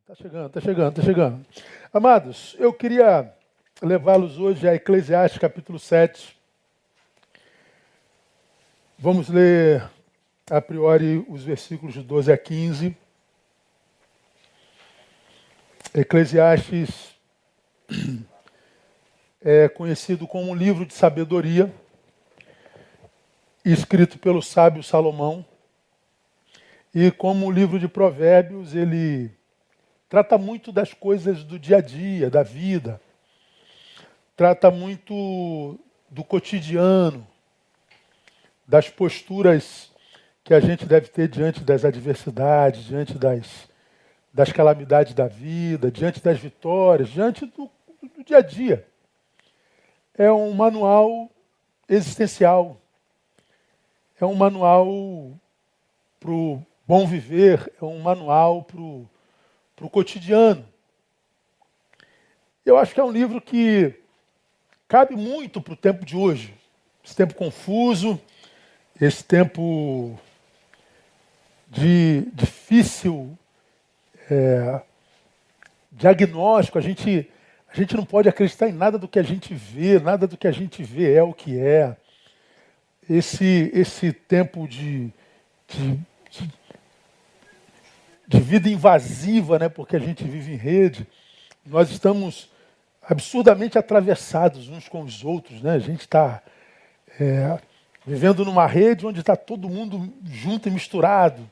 Está chegando, está chegando, está chegando. Amados, eu queria levá-los hoje a Eclesiastes capítulo 7. Vamos ler a priori os versículos de 12 a 15. Eclesiastes é conhecido como um livro de sabedoria, escrito pelo sábio Salomão. E como um livro de provérbios, ele trata muito das coisas do dia a dia, da vida. Trata muito do cotidiano, das posturas que a gente deve ter diante das adversidades, diante das, das calamidades da vida, diante das vitórias, diante do, do dia a dia. É um manual existencial, é um manual para o bom viver, é um manual para o cotidiano. Eu acho que é um livro que cabe muito para o tempo de hoje, esse tempo confuso, esse tempo de difícil é, diagnóstico. A gente, a gente não pode acreditar em nada do que a gente vê, nada do que a gente vê é o que é. Esse, esse tempo de, de, de, vida invasiva, né, porque a gente vive em rede, nós estamos absurdamente atravessados uns com os outros. Né? A gente está é, vivendo numa rede onde está todo mundo junto e misturado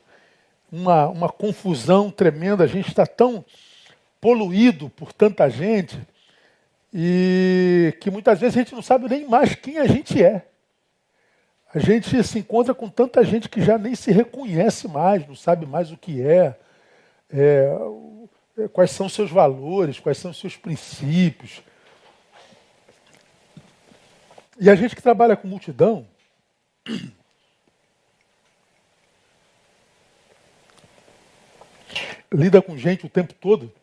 uma, uma confusão tremenda. A gente está tão poluído por tanta gente e que muitas vezes a gente não sabe nem mais quem a gente é. A gente se encontra com tanta gente que já nem se reconhece mais, não sabe mais o que é, é quais são seus valores, quais são seus princípios. E a gente que trabalha com multidão, lida com gente o tempo todo.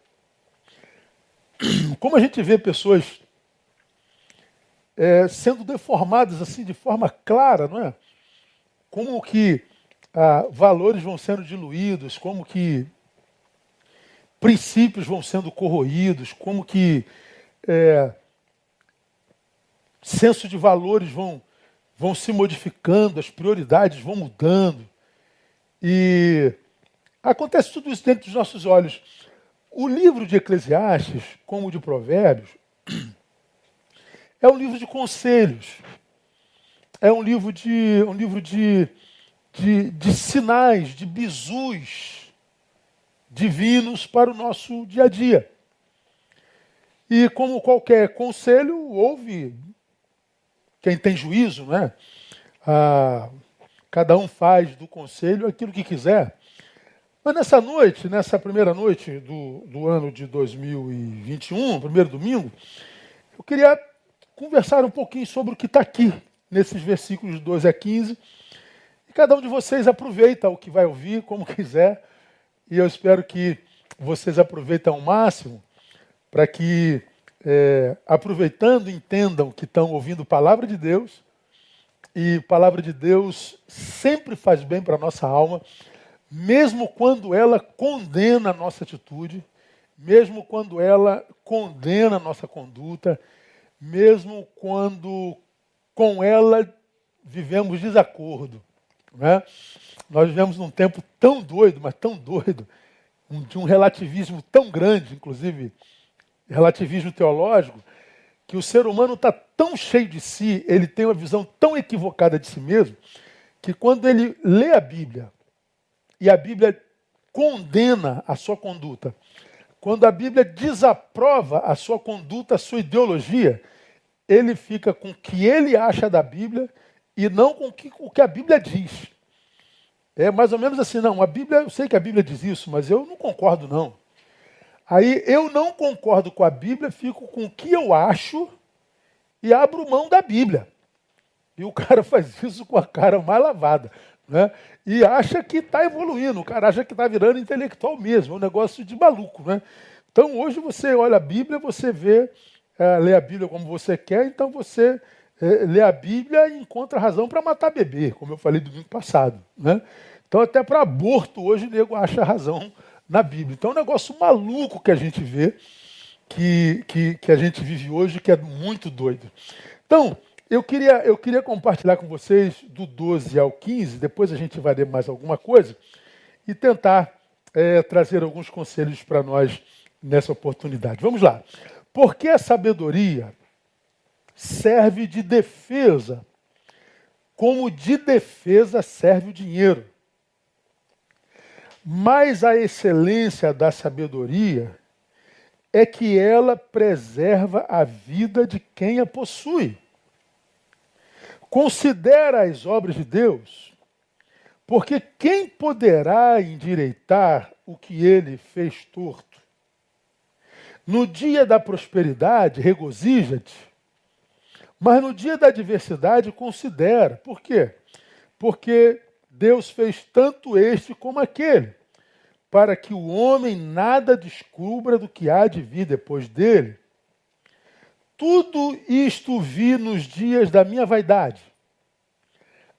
Como a gente vê pessoas é, sendo deformadas assim de forma clara, não é? Como que ah, valores vão sendo diluídos, como que princípios vão sendo corroídos, como que é, senso de valores vão, vão se modificando, as prioridades vão mudando. E Acontece tudo isso dentro dos nossos olhos. O livro de Eclesiastes, como o de Provérbios, é um livro de conselhos. É um livro de, um livro de, de, de sinais, de bizus divinos para o nosso dia a dia. E como qualquer conselho, houve quem tem juízo, né? Ah, cada um faz do conselho aquilo que quiser. Mas nessa noite, nessa primeira noite do, do ano de 2021, primeiro domingo, eu queria conversar um pouquinho sobre o que está aqui, nesses versículos de 12 a 15. E cada um de vocês aproveita o que vai ouvir, como quiser. E eu espero que vocês aproveitem ao máximo para que, é, aproveitando, entendam que estão ouvindo palavra de Deus. E palavra de Deus sempre faz bem para a nossa alma mesmo quando ela condena a nossa atitude, mesmo quando ela condena a nossa conduta, mesmo quando com ela vivemos desacordo. Né? Nós vivemos num tempo tão doido, mas tão doido, de um relativismo tão grande, inclusive relativismo teológico, que o ser humano está tão cheio de si, ele tem uma visão tão equivocada de si mesmo, que quando ele lê a Bíblia, e a Bíblia condena a sua conduta, quando a Bíblia desaprova a sua conduta, a sua ideologia, ele fica com o que ele acha da Bíblia e não com o que a Bíblia diz. É mais ou menos assim, não, a Bíblia, eu sei que a Bíblia diz isso, mas eu não concordo não. Aí eu não concordo com a Bíblia, fico com o que eu acho e abro mão da Bíblia. E o cara faz isso com a cara mais lavada. Né? E acha que está evoluindo, o cara acha que está virando intelectual mesmo, é um negócio de maluco. Né? Então hoje você olha a Bíblia, você vê, é, lê a Bíblia como você quer, então você é, lê a Bíblia e encontra razão para matar bebê, como eu falei domingo passado. Né? Então até para aborto hoje o nego acha razão na Bíblia. Então é um negócio maluco que a gente vê, que, que, que a gente vive hoje, que é muito doido. Então, eu queria, eu queria compartilhar com vocês do 12 ao 15, depois a gente vai ler mais alguma coisa, e tentar é, trazer alguns conselhos para nós nessa oportunidade. Vamos lá. Porque a sabedoria serve de defesa, como de defesa serve o dinheiro. Mas a excelência da sabedoria é que ela preserva a vida de quem a possui. Considera as obras de Deus, porque quem poderá endireitar o que ele fez torto? No dia da prosperidade, regozija-te, mas no dia da adversidade, considera. Por quê? Porque Deus fez tanto este como aquele, para que o homem nada descubra do que há de vir depois dele. Tudo isto vi nos dias da minha vaidade.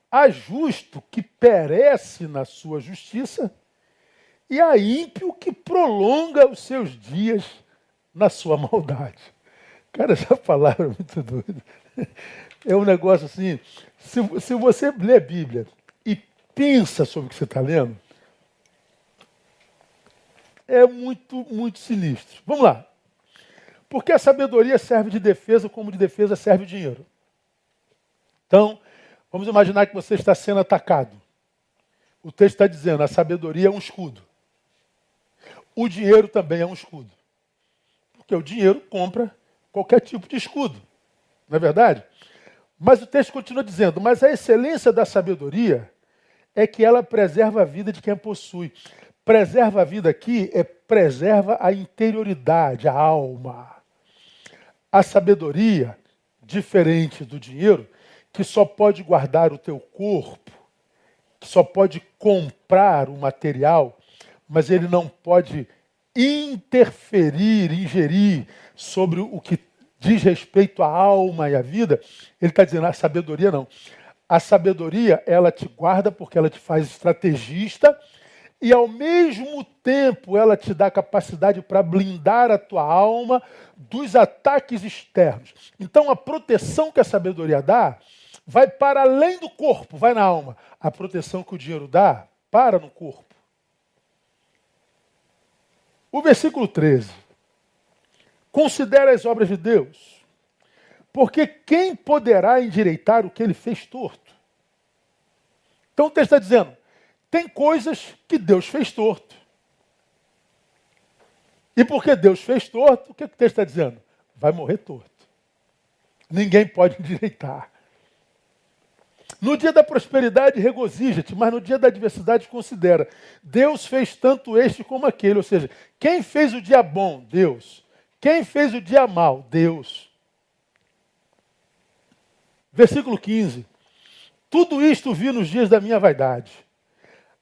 Há justo que perece na sua justiça, e há ímpio que prolonga os seus dias na sua maldade. Cara, essa palavra é muito doida. É um negócio assim. Se, se você lê a Bíblia pensa sobre o que você está lendo, é muito, muito sinistro. Vamos lá. Porque a sabedoria serve de defesa, como de defesa serve o dinheiro. Então, vamos imaginar que você está sendo atacado. O texto está dizendo: a sabedoria é um escudo. O dinheiro também é um escudo. Porque o dinheiro compra qualquer tipo de escudo. Não é verdade? Mas o texto continua dizendo: mas a excelência da sabedoria é que ela preserva a vida de quem a possui. Preserva a vida aqui é preserva a interioridade, a alma. A sabedoria, diferente do dinheiro, que só pode guardar o teu corpo, que só pode comprar o material, mas ele não pode interferir, ingerir sobre o que diz respeito à alma e à vida. Ele está dizendo, a sabedoria não. A sabedoria, ela te guarda porque ela te faz estrategista e ao mesmo tempo ela te dá capacidade para blindar a tua alma dos ataques externos. Então a proteção que a sabedoria dá vai para além do corpo, vai na alma. A proteção que o dinheiro dá para no corpo. O versículo 13. Considera as obras de Deus porque quem poderá endireitar o que ele fez torto? Então o texto está dizendo: tem coisas que Deus fez torto. E porque Deus fez torto, o que o texto está dizendo? Vai morrer torto. Ninguém pode endireitar. No dia da prosperidade, regozija-te, mas no dia da adversidade, considera. Deus fez tanto este como aquele. Ou seja, quem fez o dia bom? Deus. Quem fez o dia mal? Deus. Versículo 15. Tudo isto vi nos dias da minha vaidade.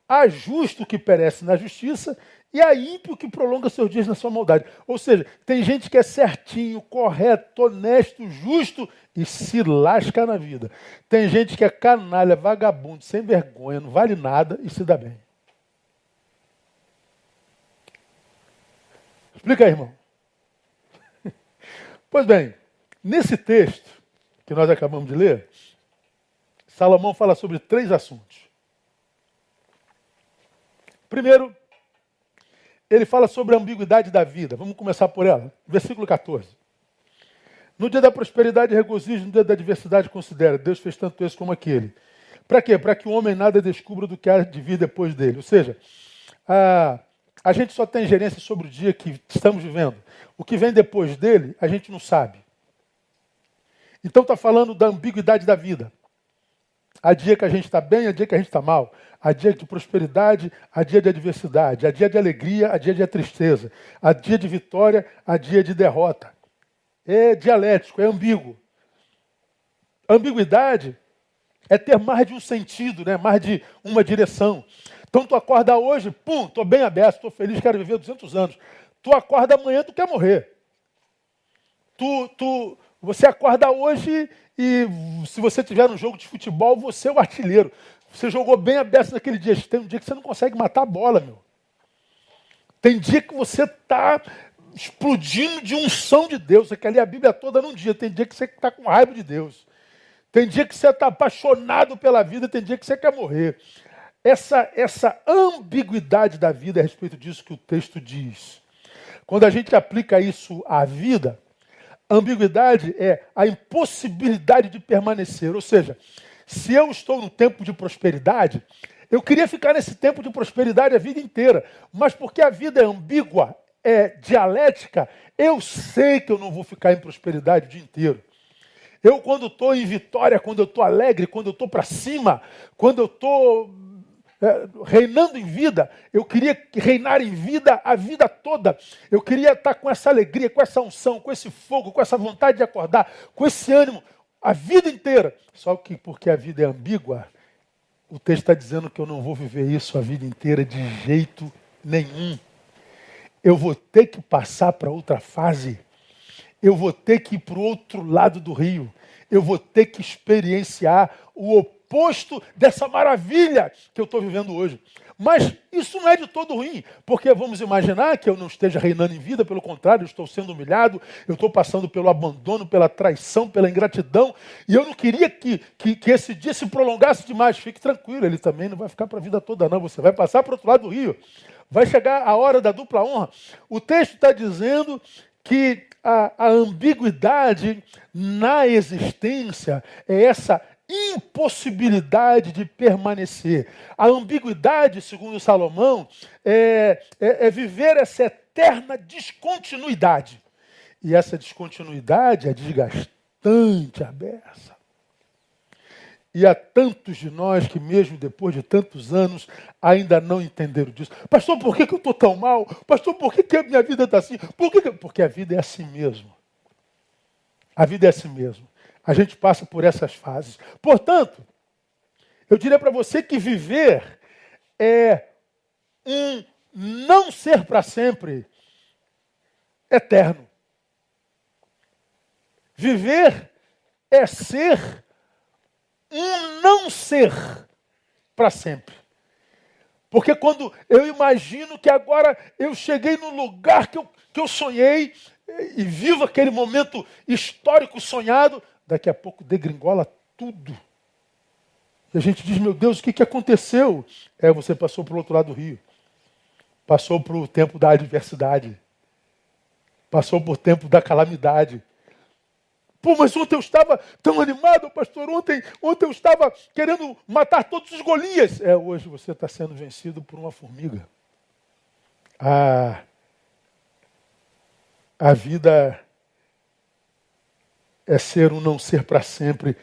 Há justo que perece na justiça e há ímpio que prolonga seus dias na sua maldade. Ou seja, tem gente que é certinho, correto, honesto, justo e se lasca na vida. Tem gente que é canalha, vagabundo, sem vergonha, não vale nada e se dá bem. Explica aí, irmão. Pois bem, nesse texto, que nós acabamos de ler, Salomão fala sobre três assuntos. Primeiro, ele fala sobre a ambiguidade da vida. Vamos começar por ela. Versículo 14. No dia da prosperidade, regozijo, no dia da adversidade, considera. Deus fez tanto esse como aquele. Para quê? Para que o homem nada descubra do que há de vir depois dele. Ou seja, a, a gente só tem gerência sobre o dia que estamos vivendo. O que vem depois dele, a gente não sabe. Então está falando da ambiguidade da vida. Há dia que a gente está bem, há dia que a gente está mal. Há dia de prosperidade, há dia de adversidade. Há dia de alegria, há dia de tristeza. Há dia de vitória, há dia de derrota. É dialético, é ambíguo. Ambiguidade é ter mais de um sentido, né? mais de uma direção. Então tu acorda hoje, pum, estou bem aberto, estou feliz, quero viver 200 anos. Tu acorda amanhã, tu quer morrer. Tu, tu, você acorda hoje e se você tiver um jogo de futebol, você é o artilheiro. Você jogou bem a beça naquele dia. Tem um dia que você não consegue matar a bola, meu. Tem dia que você está explodindo de unção de Deus. Você quer ler a Bíblia toda num dia. Tem dia que você está com raiva de Deus. Tem dia que você está apaixonado pela vida. Tem dia que você quer morrer. Essa, essa ambiguidade da vida é a respeito disso que o texto diz. Quando a gente aplica isso à vida, ambiguidade é a impossibilidade de permanecer. Ou seja, se eu estou no tempo de prosperidade, eu queria ficar nesse tempo de prosperidade a vida inteira. Mas porque a vida é ambígua, é dialética, eu sei que eu não vou ficar em prosperidade o dia inteiro. Eu, quando estou em vitória, quando eu estou alegre, quando eu estou para cima, quando eu estou é, reinando em vida, eu queria reinar em vida a vida toda. Eu queria estar com essa alegria, com essa unção, com esse fogo, com essa vontade de acordar, com esse ânimo a vida inteira. Só que porque a vida é ambígua, o texto está dizendo que eu não vou viver isso a vida inteira de jeito nenhum. Eu vou ter que passar para outra fase. Eu vou ter que ir para o outro lado do rio. Eu vou ter que experienciar o oposto dessa maravilha que eu estou vivendo hoje. Mas isso não é de todo ruim, porque vamos imaginar que eu não esteja reinando em vida, pelo contrário, eu estou sendo humilhado, eu estou passando pelo abandono, pela traição, pela ingratidão, e eu não queria que, que, que esse dia se prolongasse demais. Fique tranquilo, ele também não vai ficar para a vida toda, não. Você vai passar para o outro lado do rio. Vai chegar a hora da dupla honra. O texto está dizendo que a, a ambiguidade na existência é essa impossibilidade de permanecer. A ambiguidade, segundo Salomão, é, é, é, viver essa eterna descontinuidade. E essa descontinuidade é desgastante, abessa. E há tantos de nós que, mesmo depois de tantos anos, ainda não entenderam disso. Pastor, por que, que eu estou tão mal? Pastor, por que, que a minha vida está assim? Por que que... Porque a vida é assim mesmo. A vida é assim mesmo. A gente passa por essas fases. Portanto, eu diria para você que viver é um não ser para sempre eterno. Viver é ser um não ser para sempre. Porque quando eu imagino que agora eu cheguei no lugar que eu, que eu sonhei e vivo aquele momento histórico sonhado, daqui a pouco degringola tudo. E a gente diz, meu Deus, o que, que aconteceu? É, você passou para o outro lado do rio. Passou para o tempo da adversidade. Passou por tempo da calamidade. Pô, mas ontem eu estava tão animado, pastor. Ontem, ontem eu estava querendo matar todos os Golias. É, hoje você está sendo vencido por uma formiga. Ah, a vida é ser um não ser para sempre.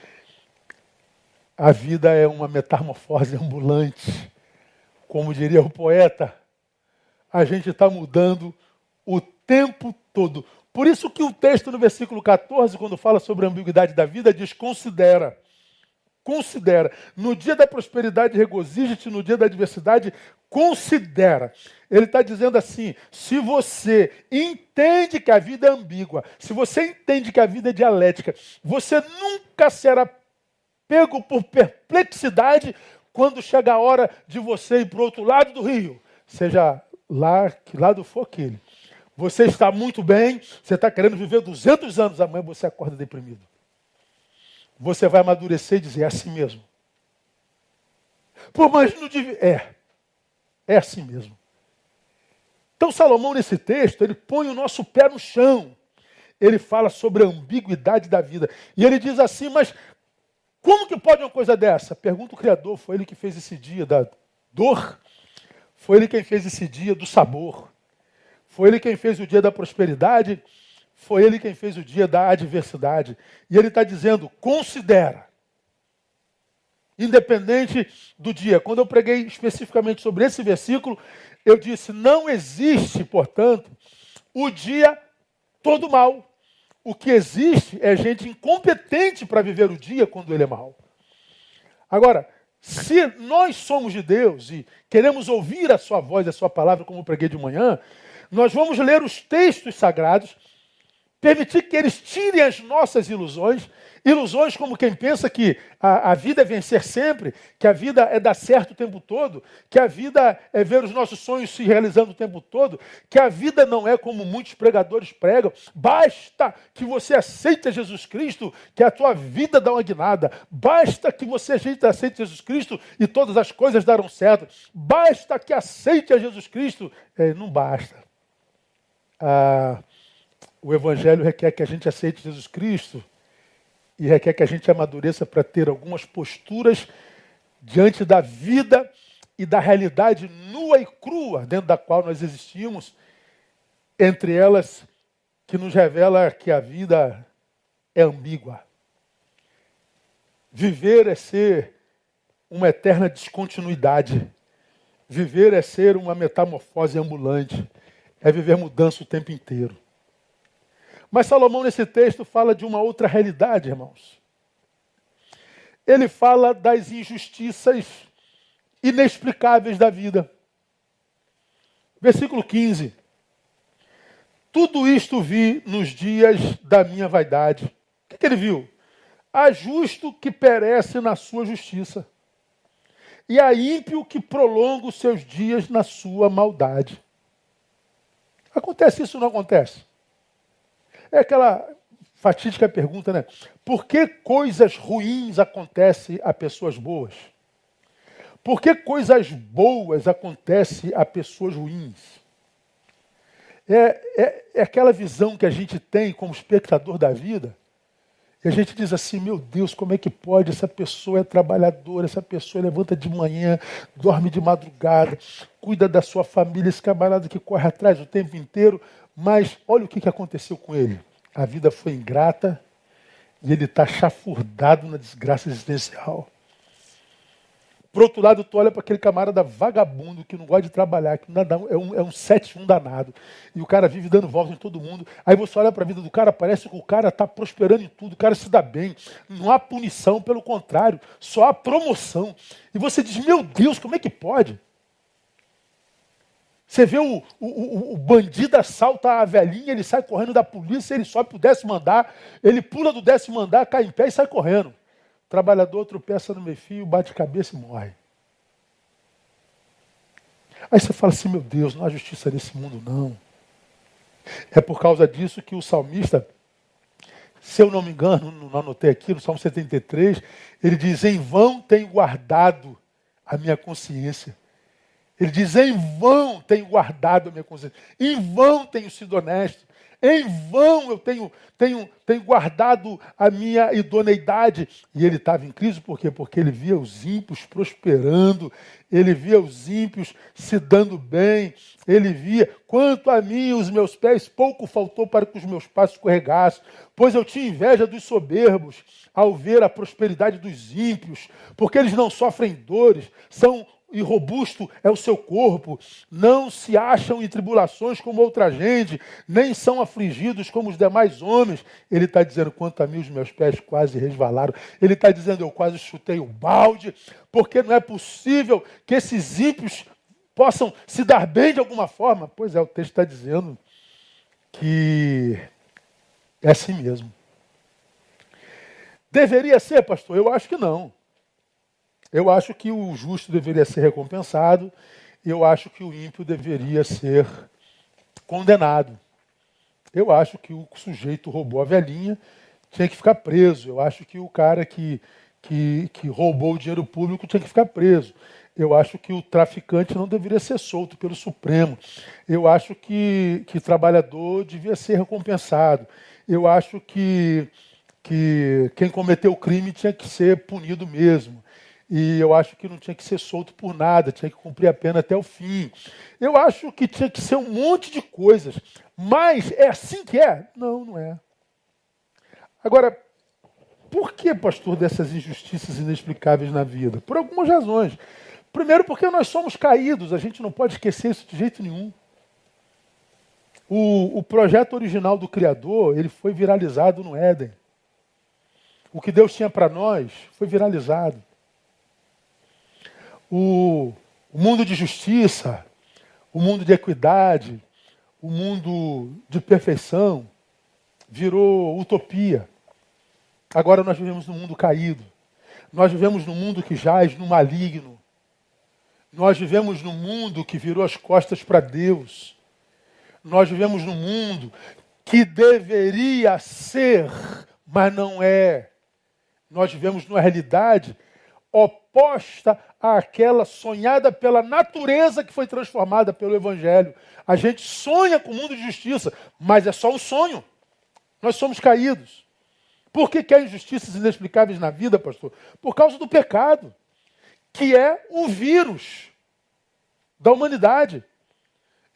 A vida é uma metamorfose ambulante. Como diria o poeta, a gente está mudando o tempo todo. Por isso que o texto no versículo 14, quando fala sobre a ambiguidade da vida, diz: considera. Considera. No dia da prosperidade, regozija-te, no dia da adversidade, considera. Ele está dizendo assim: se você entende que a vida é ambígua, se você entende que a vida é dialética, você nunca será pego por perplexidade quando chega a hora de você ir para o outro lado do rio, seja lá, que lado for aquele. Você está muito bem, você está querendo viver 200 anos, amanhã você acorda deprimido. Você vai amadurecer e dizer, é assim mesmo. Por mais não devia. É. É assim mesmo. Então, Salomão, nesse texto, ele põe o nosso pé no chão. Ele fala sobre a ambiguidade da vida. E ele diz assim: Mas como que pode uma coisa dessa? Pergunta o Criador: foi ele que fez esse dia da dor? Foi ele quem fez esse dia do sabor? Foi ele quem fez o dia da prosperidade? Foi ele quem fez o dia da adversidade. E ele está dizendo: considera independente do dia. Quando eu preguei especificamente sobre esse versículo, eu disse: não existe, portanto, o dia todo mal. O que existe é gente incompetente para viver o dia quando ele é mal. Agora, se nós somos de Deus e queremos ouvir a sua voz, a sua palavra, como eu preguei de manhã, nós vamos ler os textos sagrados, permitir que eles tirem as nossas ilusões Ilusões como quem pensa que a, a, vida é vencer sempre, que a vida é dar certo o tempo todo, que a vida é ver os nossos sonhos se realizando o tempo todo, que a vida não é como muitos pregadores pregam. Basta que você aceite Jesus Cristo, que a tua vida dá uma guinada. Basta que você aceite Jesus Cristo e todas as coisas darão certo. Basta que aceite a Jesus Cristo. É, não basta. Ah, o Evangelho requer que a gente aceite Jesus Cristo e requer que a gente amadureça para ter algumas posturas diante da vida e da realidade nua e crua dentro da qual nós existimos, entre elas que nos revela que a vida é ambígua. Viver é ser uma eterna descontinuidade. Viver é ser uma metamorfose ambulante. É viver mudança o tempo inteiro. Mas Salomão, nesse texto, fala de uma outra realidade, irmãos. Ele fala das injustiças inexplicáveis da vida. Versículo 15. Tudo isto vi nos dias da minha vaidade. O que, que ele viu? Há justo que perece na sua justiça, e há ímpio que prolonga os seus dias na sua maldade. Acontece isso ou não acontece? É aquela fatídica pergunta, né? Por que coisas ruins acontecem a pessoas boas? Por que coisas boas acontecem a pessoas ruins? É, é, é aquela visão que a gente tem como espectador da vida. E a gente diz assim, meu Deus, como é que pode? Essa pessoa é trabalhadora, essa pessoa levanta de manhã, dorme de madrugada, cuida da sua família, esse camarada que corre atrás o tempo inteiro, mas olha o que aconteceu com ele. A vida foi ingrata e ele está chafurdado na desgraça existencial. Por outro lado, tu olha para aquele camarada vagabundo que não gosta de trabalhar, que nada, é um, é um 7-1 danado. E o cara vive dando volta em todo mundo. Aí você olha para a vida do cara, parece que o cara está prosperando em tudo, o cara se dá bem. Não há punição, pelo contrário, só há promoção. E você diz, meu Deus, como é que pode? Você vê o, o, o, bandido assalta a velhinha, ele sai correndo da polícia, ele sobe para o décimo andar, ele pula do décimo andar, cai em pé e sai correndo. O trabalhador tropeça no meio fio, bate cabeça e morre. Aí você fala assim, meu Deus, não há justiça nesse mundo, não. É por causa disso que o salmista, se eu não me engano, não anotei aqui, no Salmo 73, ele diz, em vão tenho guardado a minha consciência ele diz: em vão tenho guardado a minha consciência, em vão tenho sido honesto, em vão eu tenho, tenho, tenho guardado a minha idoneidade. E ele estava em crise por quê? Porque ele via os ímpios prosperando, ele via os ímpios se dando bem, ele via, quanto a mim, os meus pés, pouco faltou para que os meus passos escorregassem, pois eu tinha inveja dos soberbos ao ver a prosperidade dos ímpios, porque eles não sofrem dores, são e robusto é o seu corpo, não se acham em tribulações como outra gente, nem são afligidos como os demais homens. Ele está dizendo: quanto a mim, os meus pés quase resvalaram. Ele está dizendo: eu quase chutei o balde, porque não é possível que esses ímpios possam se dar bem de alguma forma. Pois é, o texto está dizendo que é assim mesmo. Deveria ser, pastor? Eu acho que não. Eu acho que o justo deveria ser recompensado, eu acho que o ímpio deveria ser condenado. Eu acho que o sujeito roubou a velhinha tinha que ficar preso. Eu acho que o cara que, que, que roubou o dinheiro público tinha que ficar preso. Eu acho que o traficante não deveria ser solto pelo Supremo. Eu acho que, que trabalhador devia ser recompensado. Eu acho que, que quem cometeu o crime tinha que ser punido mesmo. E eu acho que não tinha que ser solto por nada, tinha que cumprir a pena até o fim. Eu acho que tinha que ser um monte de coisas. Mas é assim que é? Não, não é. Agora, por que, pastor, dessas injustiças inexplicáveis na vida? Por algumas razões. Primeiro, porque nós somos caídos, a gente não pode esquecer isso de jeito nenhum. O, o projeto original do Criador, ele foi viralizado no Éden. O que Deus tinha para nós foi viralizado o, o mundo de justiça, o mundo de equidade, o mundo de perfeição virou utopia. Agora nós vivemos num mundo caído. Nós vivemos num mundo que jaz no maligno. Nós vivemos num mundo que virou as costas para Deus. Nós vivemos num mundo que deveria ser, mas não é. Nós vivemos numa realidade oposta àquela sonhada pela natureza que foi transformada pelo Evangelho. A gente sonha com o mundo de justiça, mas é só um sonho. Nós somos caídos. Por que, que há injustiças inexplicáveis na vida, pastor? Por causa do pecado, que é o vírus da humanidade.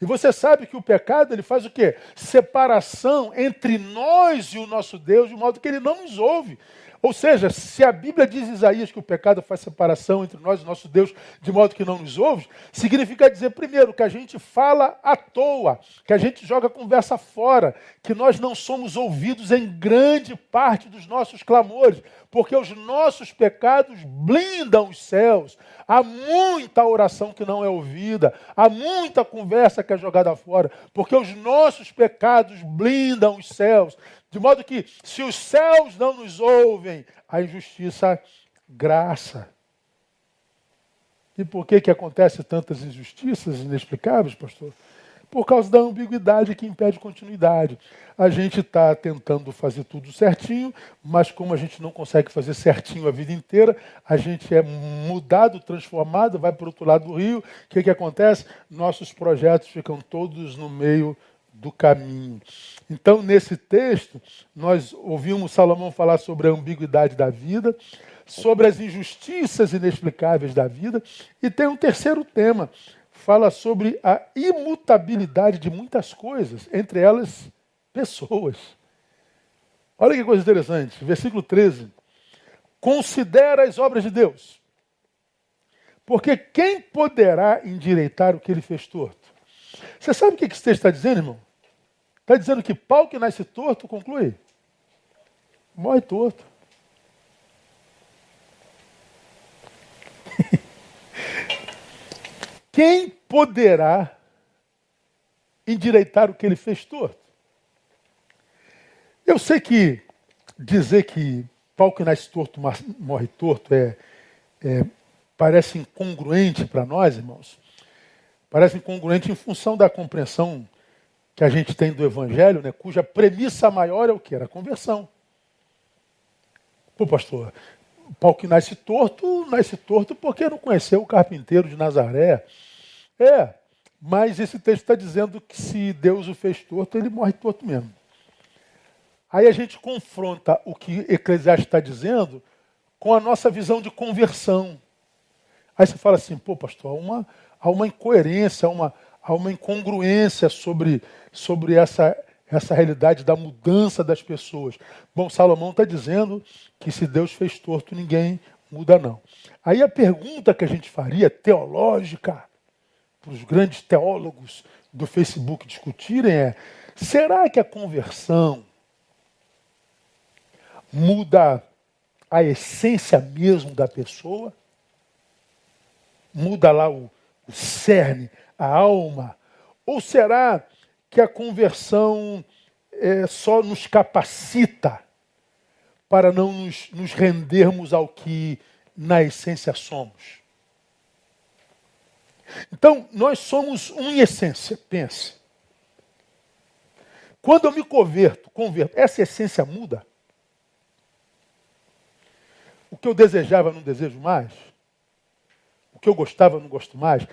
E você sabe que o pecado ele faz o quê? Separação entre nós e o nosso Deus, de modo que ele não nos ouve. Ou seja, se a Bíblia diz Isaías que o pecado faz separação entre nós e nosso Deus, de modo que não nos ouve, significa dizer, primeiro, que a gente fala à toa, que a gente joga a conversa fora, que nós não somos ouvidos em grande parte dos nossos clamores, porque os nossos pecados blindam os céus. Há muita oração que não é ouvida, há muita conversa que é jogada fora, porque os nossos pecados blindam os céus. De modo que, se os céus não nos ouvem, a injustiça graça. E por que, que acontece tantas injustiças inexplicáveis, pastor? Por causa da ambiguidade que impede continuidade. A gente está tentando fazer tudo certinho, mas como a gente não consegue fazer certinho a vida inteira, a gente é mudado, transformado, vai para o outro lado do rio. O que, que acontece? Nossos projetos ficam todos no meio do caminho. Então, nesse texto, nós ouvimos Salomão falar sobre a ambiguidade da vida, sobre as injustiças inexplicáveis da vida, e tem um terceiro tema, fala sobre a imutabilidade de muitas coisas, entre elas pessoas. Olha que coisa interessante, versículo 13. Considera as obras de Deus, porque quem poderá endireitar o que ele fez torto? Você sabe o que esse texto está dizendo, irmão? Está dizendo que pau que nasce torto, conclui, morre torto. Quem poderá endireitar o que ele fez torto? Eu sei que dizer que pau que nasce torto morre torto é, é parece incongruente para nós, irmãos. Parece incongruente em função da compreensão que a gente tem do Evangelho, né, cuja premissa maior é o que? Era a conversão. Pô, pastor, pau que nasce torto, nasce torto porque não conheceu o carpinteiro de Nazaré. É, mas esse texto está dizendo que se Deus o fez torto, ele morre torto mesmo. Aí a gente confronta o que Eclesiastes está dizendo com a nossa visão de conversão. Aí você fala assim, pô, pastor, uma, há uma incoerência, há uma, há uma incongruência sobre, sobre essa, essa realidade da mudança das pessoas. Bom, Salomão está dizendo que se Deus fez torto, ninguém muda, não. Aí a pergunta que a gente faria, teológica, para os grandes teólogos do Facebook discutirem é: será que a conversão muda a essência mesmo da pessoa? Muda lá o, o cerne, a alma? Ou será que a conversão é, só nos capacita para não nos, nos rendermos ao que na essência somos? Então, nós somos um em essência, pense. Quando eu me converto, converto, essa essência muda? O que eu desejava, não desejo mais? Que eu gostava, não gosto mais?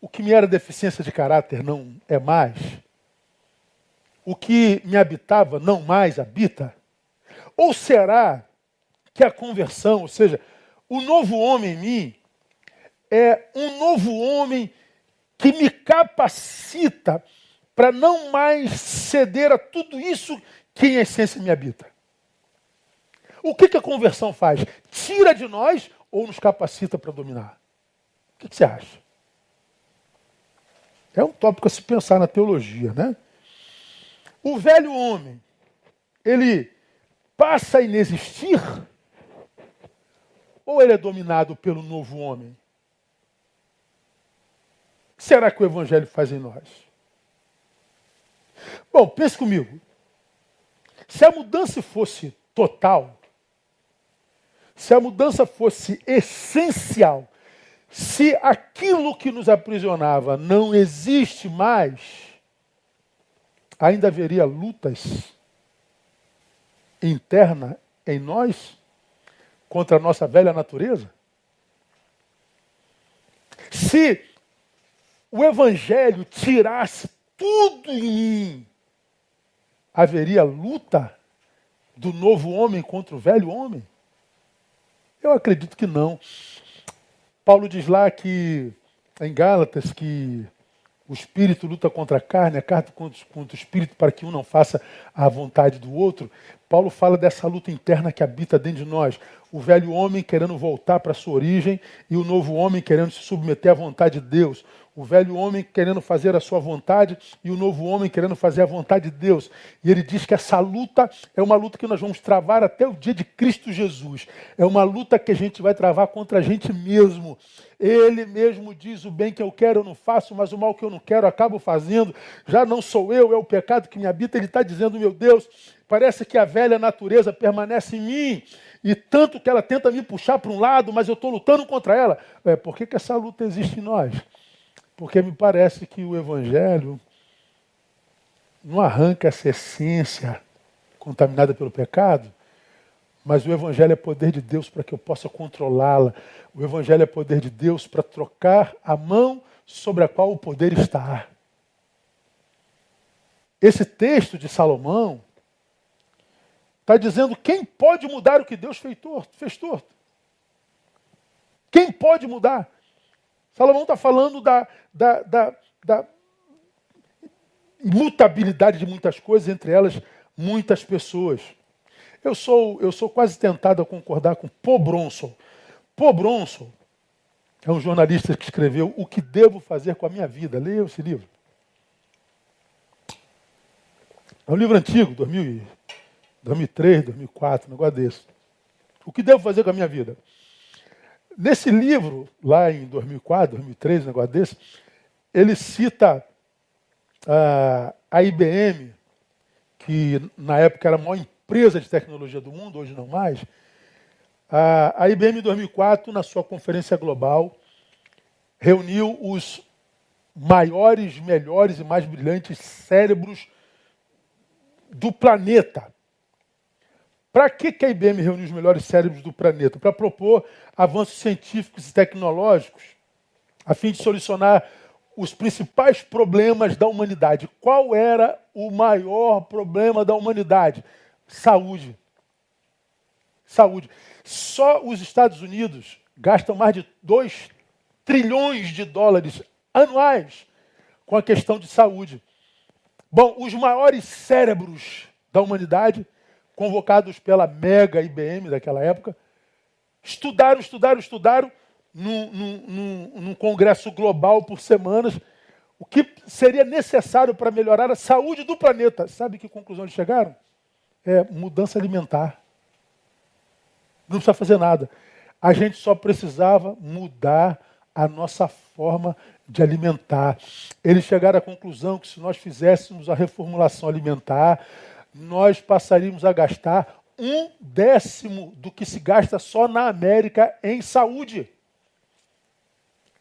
O que me era deficiência de caráter não é mais. O que me habitava não mais habita. Ou será que a conversão, ou seja, o novo homem em mim, é um novo homem que me capacita para não mais ceder a tudo isso que em essência me habita. O que, que a conversão faz? Tira de nós ou nos capacita para dominar? O que, você acha? É um tópico a se pensar na teologia, né? O velho homem, ele passa a inexistir ou ele é dominado pelo novo homem? O que será que o evangelho faz em nós? Bom, pense comigo. Se a mudança fosse total, se a mudança fosse essencial, se aquilo que nos aprisionava não existe mais, ainda haveria lutas interna em nós contra a nossa velha natureza? Se o Evangelho tirasse tudo em mim, haveria luta do novo homem contra o velho homem? Eu acredito que não. Paulo diz lá que, em Gálatas, que o espírito luta contra a carne, a carne contra, contra o espírito, para que um não faça a vontade do outro. Paulo fala dessa luta interna que habita dentro de nós. O velho homem querendo voltar para sua origem e o novo homem querendo se submeter à vontade de Deus. O velho homem querendo fazer a sua vontade e o novo homem querendo fazer a vontade de Deus. E ele diz que essa luta é uma luta que nós vamos travar até o dia de Cristo Jesus. É uma luta que a gente vai travar contra a gente mesmo. Ele mesmo diz: o bem que eu quero eu não faço, mas o mal que eu não quero eu acabo fazendo. Já não sou eu, é o pecado que me habita. Ele está dizendo: meu Deus, parece que a velha natureza permanece em mim. E tanto que ela tenta me puxar para um lado, mas eu estou lutando contra ela. É, por que, que essa luta existe em nós? Porque me parece que o Evangelho não arranca essa essência contaminada pelo pecado, mas o Evangelho é poder de Deus para que eu possa controlá-la. O Evangelho é poder de Deus para trocar a mão sobre a qual o poder está. Esse texto de Salomão está dizendo quem pode mudar o que Deus fez torto. Fez torto. Quem pode mudar? Salomão está falando da, da, da, da imutabilidade de muitas coisas, entre elas muitas pessoas. Eu sou, eu sou quase tentado a concordar com Paul Bronson. Paul Bronson é um jornalista que escreveu O que devo fazer com a minha vida. Leia esse livro. É um livro antigo, 2000, 2003, 2004, um negócio desse. O que devo fazer com a minha vida? Nesse livro, lá em 2004, 2003, um negócio desse, ele cita uh, a IBM, que na época era a maior empresa de tecnologia do mundo, hoje não mais. A IBM em 2004, na sua conferência global, reuniu os maiores, melhores e mais brilhantes cérebros do planeta. Para que, que a IBM reuniu os melhores cérebros do planeta? Para propor avanços científicos e tecnológicos, a fim de solucionar os principais problemas da humanidade. Qual era o maior problema da humanidade? Saúde. Saúde. Só os Estados Unidos gastam mais de 2 trilhões de dólares anuais com a questão de saúde. Bom, os maiores cérebros da humanidade convocados pela mega IBM daquela época, estudaram, estudaram, estudaram num, num, num, congresso global por semanas o que seria necessário para melhorar a saúde do planeta. Sabe que conclusão eles chegaram? É mudança alimentar. Não precisa fazer nada. A gente só precisava mudar a nossa forma de alimentar. Eles chegaram à conclusão que se nós fizéssemos a reformulação alimentar, nós passaríamos a gastar um décimo do que se gasta só na América em saúde.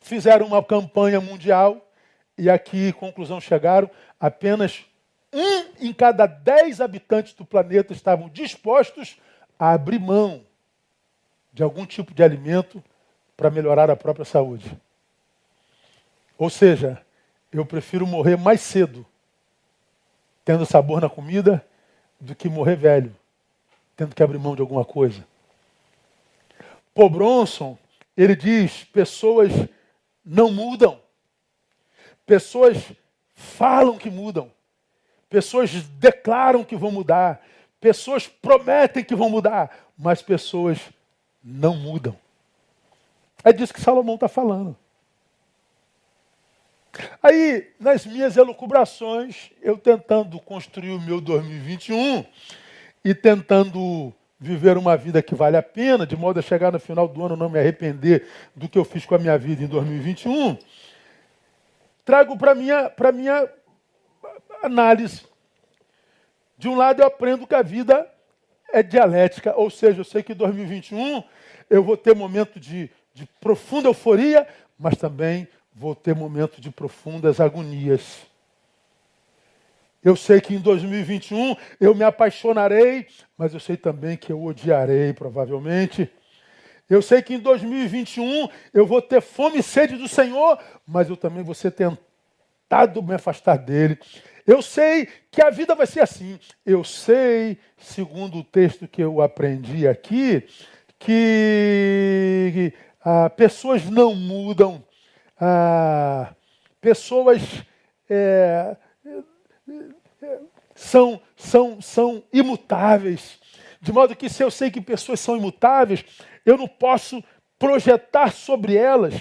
Fizeram uma campanha mundial e aqui, conclusão, chegaram: apenas um em cada dez habitantes do planeta estavam dispostos a abrir mão de algum tipo de alimento para melhorar a própria saúde. Ou seja, eu prefiro morrer mais cedo, tendo sabor na comida, do que morrer velho, tendo que abrir mão de alguma coisa. Paul Bronson, ele diz: pessoas não mudam, pessoas falam que mudam, pessoas declaram que vão mudar, pessoas prometem que vão mudar, mas pessoas não mudam. É disso que Salomão está falando. Aí, nas minhas elucubrações, eu tentando construir o meu 2021 e tentando viver uma vida que vale a pena, de modo a chegar no final do ano não me arrepender do que eu fiz com a minha vida em 2021, trago para minha para minha análise. De um lado eu aprendo que a vida é dialética, ou seja, eu sei que em 2021 eu vou ter momento de, de profunda euforia, mas também vou ter momento de profundas agonias. Eu sei que em 2021 eu me apaixonarei, mas eu sei também que eu odiarei, provavelmente. Eu sei que em 2021 eu vou ter fome e sede do Senhor, mas eu também vou ser tentado me afastar dele. Eu sei que a vida vai ser assim. Eu sei, segundo o texto que eu aprendi aqui, que ah, pessoas não mudam, pessoas é, são, são, são imutáveis. De modo que, se eu sei que pessoas são imutáveis, eu não posso projetar sobre elas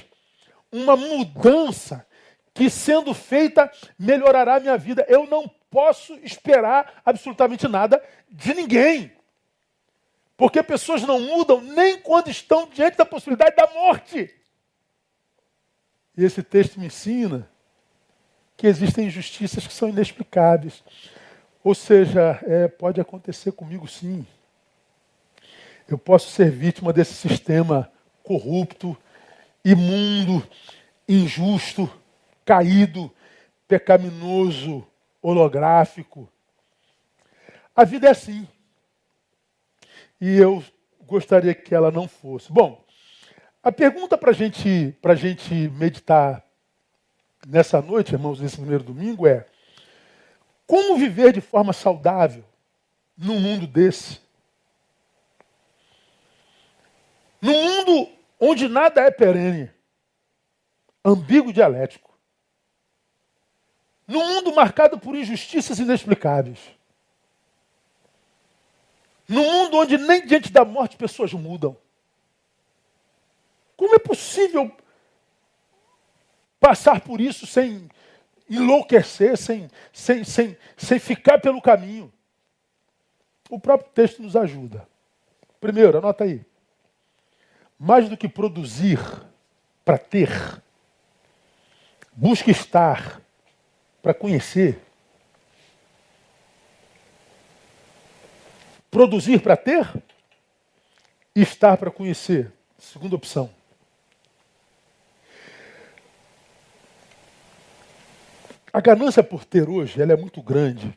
uma mudança que, sendo feita, melhorará a minha vida. Eu não posso esperar absolutamente nada de ninguém. Porque pessoas não mudam nem quando estão diante da possibilidade da morte. E esse texto me ensina que existem injustiças que são inexplicáveis. Ou seja, é, pode acontecer comigo sim. Eu posso ser vítima desse sistema corrupto, imundo, injusto, caído, pecaminoso, holográfico. A vida é assim. E eu gostaria que ela não fosse. Bom, a pergunta para gente, a gente meditar nessa noite, irmãos, nesse primeiro domingo é: como viver de forma saudável num mundo desse? Num mundo onde nada é perene, ambíguo dialético. Num mundo marcado por injustiças inexplicáveis. Num mundo onde nem diante da morte pessoas mudam. Como é possível passar por isso sem enlouquecer, sem, sem, sem, sem ficar pelo caminho? O próprio texto nos ajuda. Primeiro, anota aí. Mais do que produzir para ter, busque estar para conhecer. Produzir para ter, estar para conhecer. Segunda opção. A ganância por ter hoje, ela é muito grande.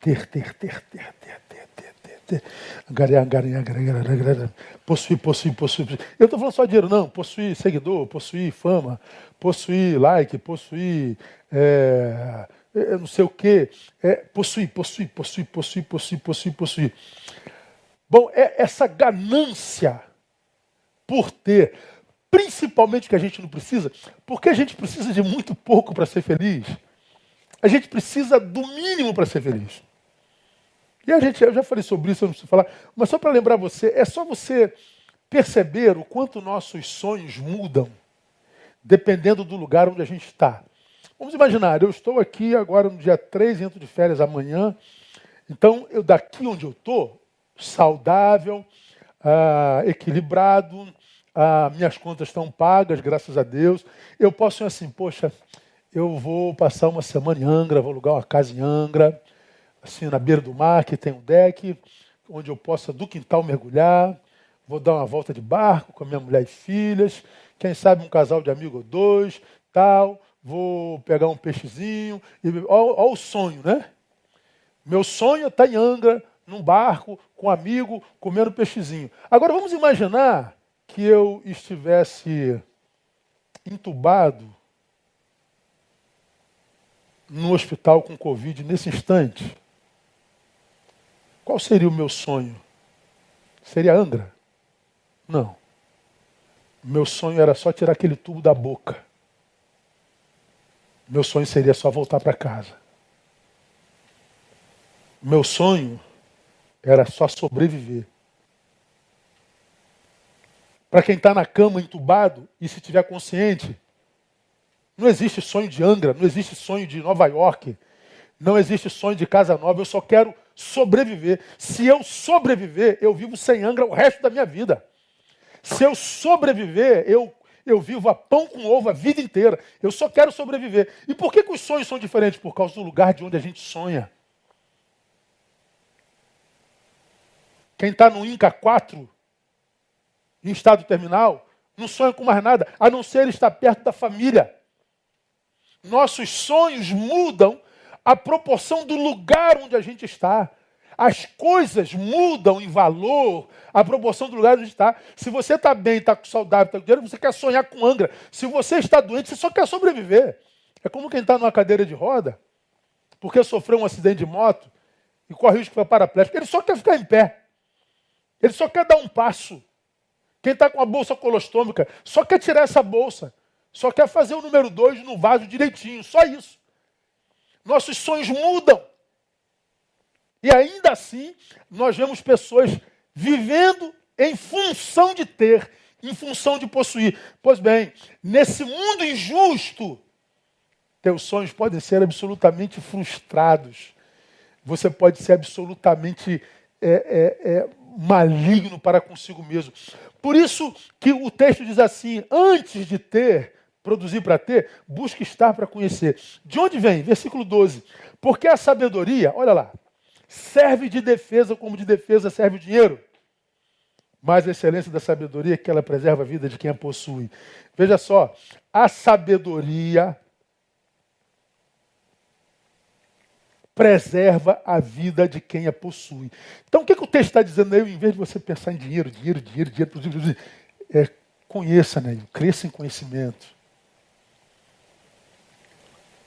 Ter, ter, ter, ter, ter, ter, ter, ter, ter. Angariar, angariar, angariar, angariar. Possuir, possuir, possuir. Eu estou falando só dinheiro, não. Possuir seguidor, possuir fama, possuir like, possuir é, é, não sei o quê. É, possuir, possuir, possuir, possuir, possuir, possuir, possuir. Bom, é essa ganância por ter principalmente que a gente não precisa, porque a gente precisa de muito pouco para ser feliz. A gente precisa do mínimo para ser feliz. E a gente, eu já falei sobre isso, eu não preciso falar, mas só para lembrar você, é só você perceber o quanto nossos sonhos mudam dependendo do lugar onde a gente está. Vamos imaginar, eu estou aqui agora no dia 3, entro de férias amanhã, então eu daqui onde eu estou, saudável, ah, equilibrado, ah, minhas contas estão pagas, graças a Deus. Eu posso ir assim, poxa, eu vou passar uma semana em Angra, vou alugar uma casa em Angra, assim, na beira do mar, que tem um deck, onde eu possa do quintal mergulhar, vou dar uma volta de barco com a minha mulher e filhas, quem sabe um casal de amigo ou dois, tal, vou pegar um peixezinho, e olha o sonho, né? Meu sonho é estar em Angra, num barco, com um amigo, comendo peixezinho. Agora vamos imaginar que eu estivesse entubado no hospital com Covid nesse instante, qual seria o meu sonho? Seria Angra? Não. Meu sonho era só tirar aquele tubo da boca. Meu sonho seria só voltar para casa. Meu sonho era só sobreviver. Para quem está na cama entubado e se tiver consciente, não existe sonho de Angra, não existe sonho de Nova York, não existe sonho de casa nova. Eu só quero sobreviver. Se eu sobreviver, eu vivo sem Angra o resto da minha vida. Se eu sobreviver, eu, eu vivo a pão com ovo a vida inteira. Eu só quero sobreviver. E por que, que os sonhos são diferentes? Por causa do lugar de onde a gente sonha. Quem está no INCA 4, em estado terminal, não sonha com mais nada, a não ser estar perto da família. Nossos sonhos mudam a proporção do lugar onde a gente está. As coisas mudam em valor a proporção do lugar onde está. Se você está bem, está saudável, está com dinheiro, você quer sonhar com Angra. Se você está doente, você só quer sobreviver. É como quem está numa cadeira de roda, porque sofreu um acidente de moto e corre o risco de ficar paraplégico. Ele só quer ficar em pé. Ele só quer dar um passo. Quem está com a bolsa colostômica só quer tirar essa bolsa. Só quer fazer o número dois no vaso direitinho. Só isso. Nossos sonhos mudam. E ainda assim, nós vemos pessoas vivendo em função de ter, em função de possuir. Pois bem, nesse mundo injusto, teus sonhos podem ser absolutamente frustrados. Você pode ser absolutamente é, é, é, maligno para consigo mesmo. Por isso que o texto diz assim: antes de ter, produzir para ter, busque estar para conhecer. De onde vem? Versículo 12. Porque a sabedoria, olha lá, serve de defesa como de defesa serve o dinheiro. Mas a excelência da sabedoria é que ela preserva a vida de quem a possui. Veja só, a sabedoria preserva a vida de quem a possui. Então, o que, que o texto está dizendo aí? Em vez de você pensar em dinheiro, dinheiro, dinheiro, dinheiro, é, conheça, né? cresça em conhecimento.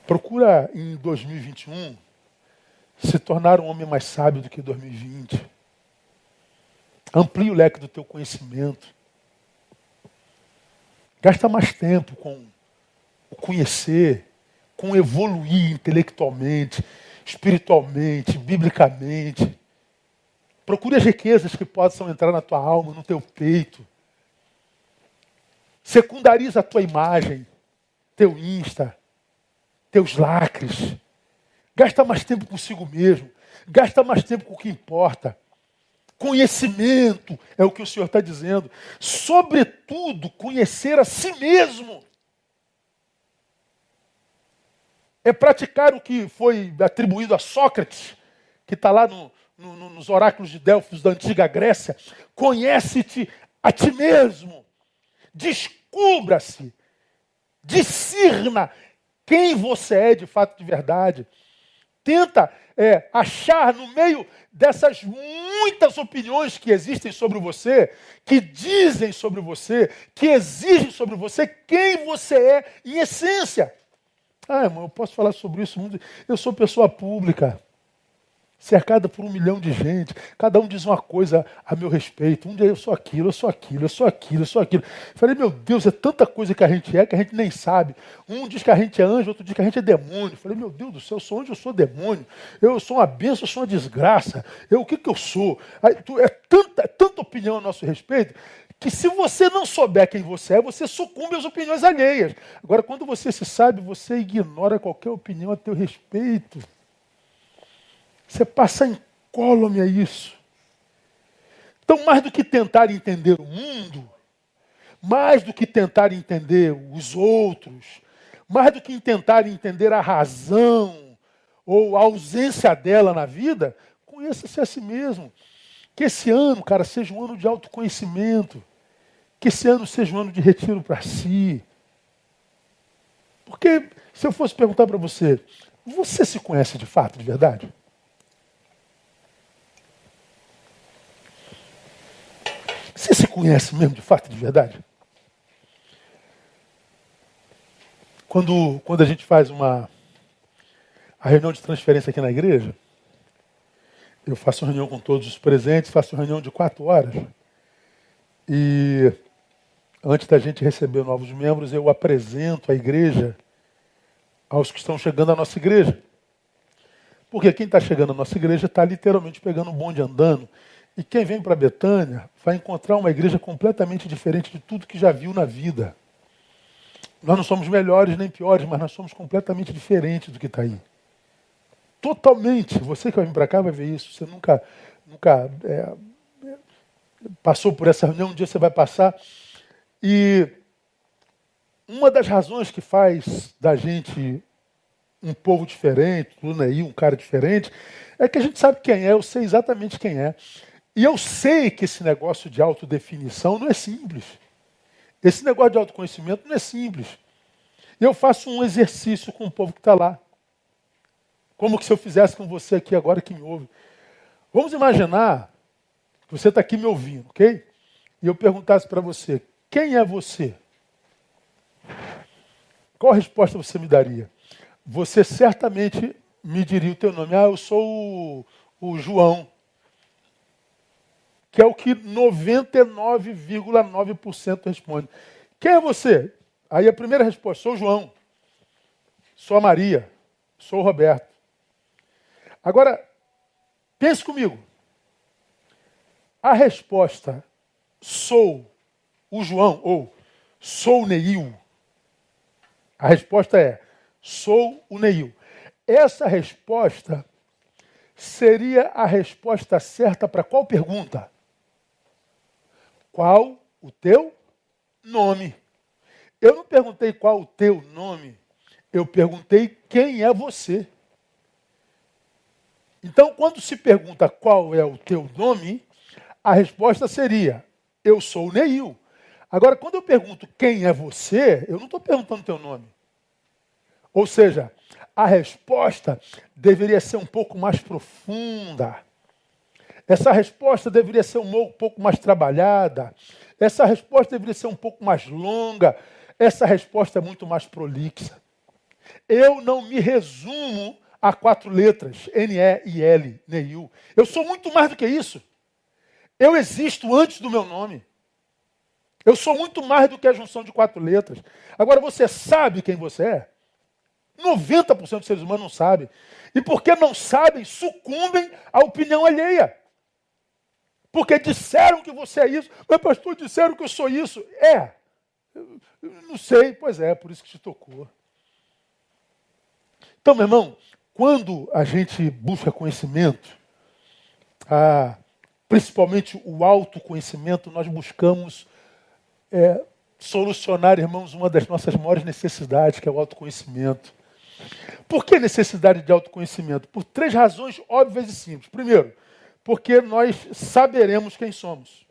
Procura em 2021 se tornar um homem mais sábio do que 2020. Amplie o leque do teu conhecimento. Gasta mais tempo com o conhecer, com evoluir intelectualmente, espiritualmente, biblicamente. Procure as riquezas que possam entrar na tua alma, no teu peito. Secundariza a tua imagem, teu Insta, teus lacres. Gasta mais tempo consigo mesmo. Gasta mais tempo com o que importa. Conhecimento é o que o Senhor está dizendo. Sobretudo, conhecer a si mesmo. É praticar o que foi atribuído a Sócrates, que está lá no, no, nos oráculos de Delfos da antiga Grécia. Conhece-te a ti mesmo. Descubra-se. Discirna quem você é de fato de verdade tenta é, achar no meio dessas muitas opiniões que existem sobre você, que dizem sobre você, que exigem sobre você quem você é em essência. Ah, irmão, eu posso falar sobre isso. Eu sou pessoa pública cercada por um milhão de gente, cada um diz uma coisa a meu respeito. Um dia eu sou aquilo, eu sou aquilo, eu sou aquilo, eu sou aquilo. falei, meu Deus, é tanta coisa que a gente é que a gente nem sabe. Um diz que a gente é anjo, outro diz que a gente é demônio. falei, meu Deus do céu, eu sou anjo, eu sou demônio. Eu sou uma bênção, eu sou uma desgraça. Eu, o que, que eu sou? Aí, tu, é, tanta, é tanta opinião a nosso respeito que se você não souber quem você é, você sucumbe às opiniões alheias. Agora, quando você se sabe, você ignora qualquer opinião a teu respeito. Você passa incólume a isso. Então, mais do que tentar entender o mundo, mais do que tentar entender os outros, mais do que tentar entender a razão ou a ausência dela na vida, conheça-se a si mesmo. Que esse ano, cara, seja um ano de autoconhecimento. Que esse ano seja um ano de retiro para si. Porque se eu fosse perguntar para você, você se conhece de fato, de verdade? Você se conhece mesmo de fato, de verdade? Quando, quando a gente faz uma a reunião de transferência aqui na igreja, eu faço reunião com todos os presentes, faço reunião de quatro horas. E antes da gente receber novos membros, eu apresento a igreja aos que estão chegando à nossa igreja. Porque quem está chegando à nossa igreja está literalmente pegando um bonde andando e quem vem para Betânia vai encontrar uma igreja completamente diferente de tudo que já viu na vida. Nós não somos melhores nem piores, mas nós somos completamente diferentes do que está aí. Totalmente. Você que vai vir para cá vai ver isso. Você nunca, nunca é, passou por essa reunião, um dia você vai passar. E uma das razões que faz da gente um povo diferente, tudo aí, um cara diferente, é que a gente sabe quem é, eu sei exatamente quem é. E eu sei que esse negócio de autodefinição não é simples. Esse negócio de autoconhecimento não é simples. Eu faço um exercício com o povo que está lá. Como que se eu fizesse com você aqui agora que me ouve. Vamos imaginar que você está aqui me ouvindo, ok? E eu perguntasse para você, quem é você? Qual resposta você me daria? Você certamente me diria o teu nome. Ah, eu sou o, o João. Que é o que 99,9% responde. Quem é você? Aí a primeira resposta, sou o João. Sou a Maria. Sou o Roberto. Agora, pense comigo. A resposta sou o João ou sou o Neil. A resposta é sou o Neil. Essa resposta seria a resposta certa para qual pergunta? Qual o teu nome? Eu não perguntei qual o teu nome, eu perguntei quem é você. Então, quando se pergunta qual é o teu nome, a resposta seria: Eu sou o Neil. Agora, quando eu pergunto quem é você, eu não estou perguntando teu nome. Ou seja, a resposta deveria ser um pouco mais profunda. Essa resposta deveria ser um pouco mais trabalhada. Essa resposta deveria ser um pouco mais longa. Essa resposta é muito mais prolixa. Eu não me resumo a quatro letras, N-E-I-L, Neil. Eu sou muito mais do que isso. Eu existo antes do meu nome. Eu sou muito mais do que a junção de quatro letras. Agora, você sabe quem você é? 90% dos seres humanos não sabem. E porque não sabem, sucumbem à opinião alheia. Porque disseram que você é isso. Mas, pastor, disseram que eu sou isso. É. Não sei. Pois é, por isso que te tocou. Então, meu irmão, quando a gente busca conhecimento, ah, principalmente o autoconhecimento, nós buscamos é, solucionar, irmãos, uma das nossas maiores necessidades, que é o autoconhecimento. Por que necessidade de autoconhecimento? Por três razões óbvias e simples. Primeiro, porque nós saberemos quem somos.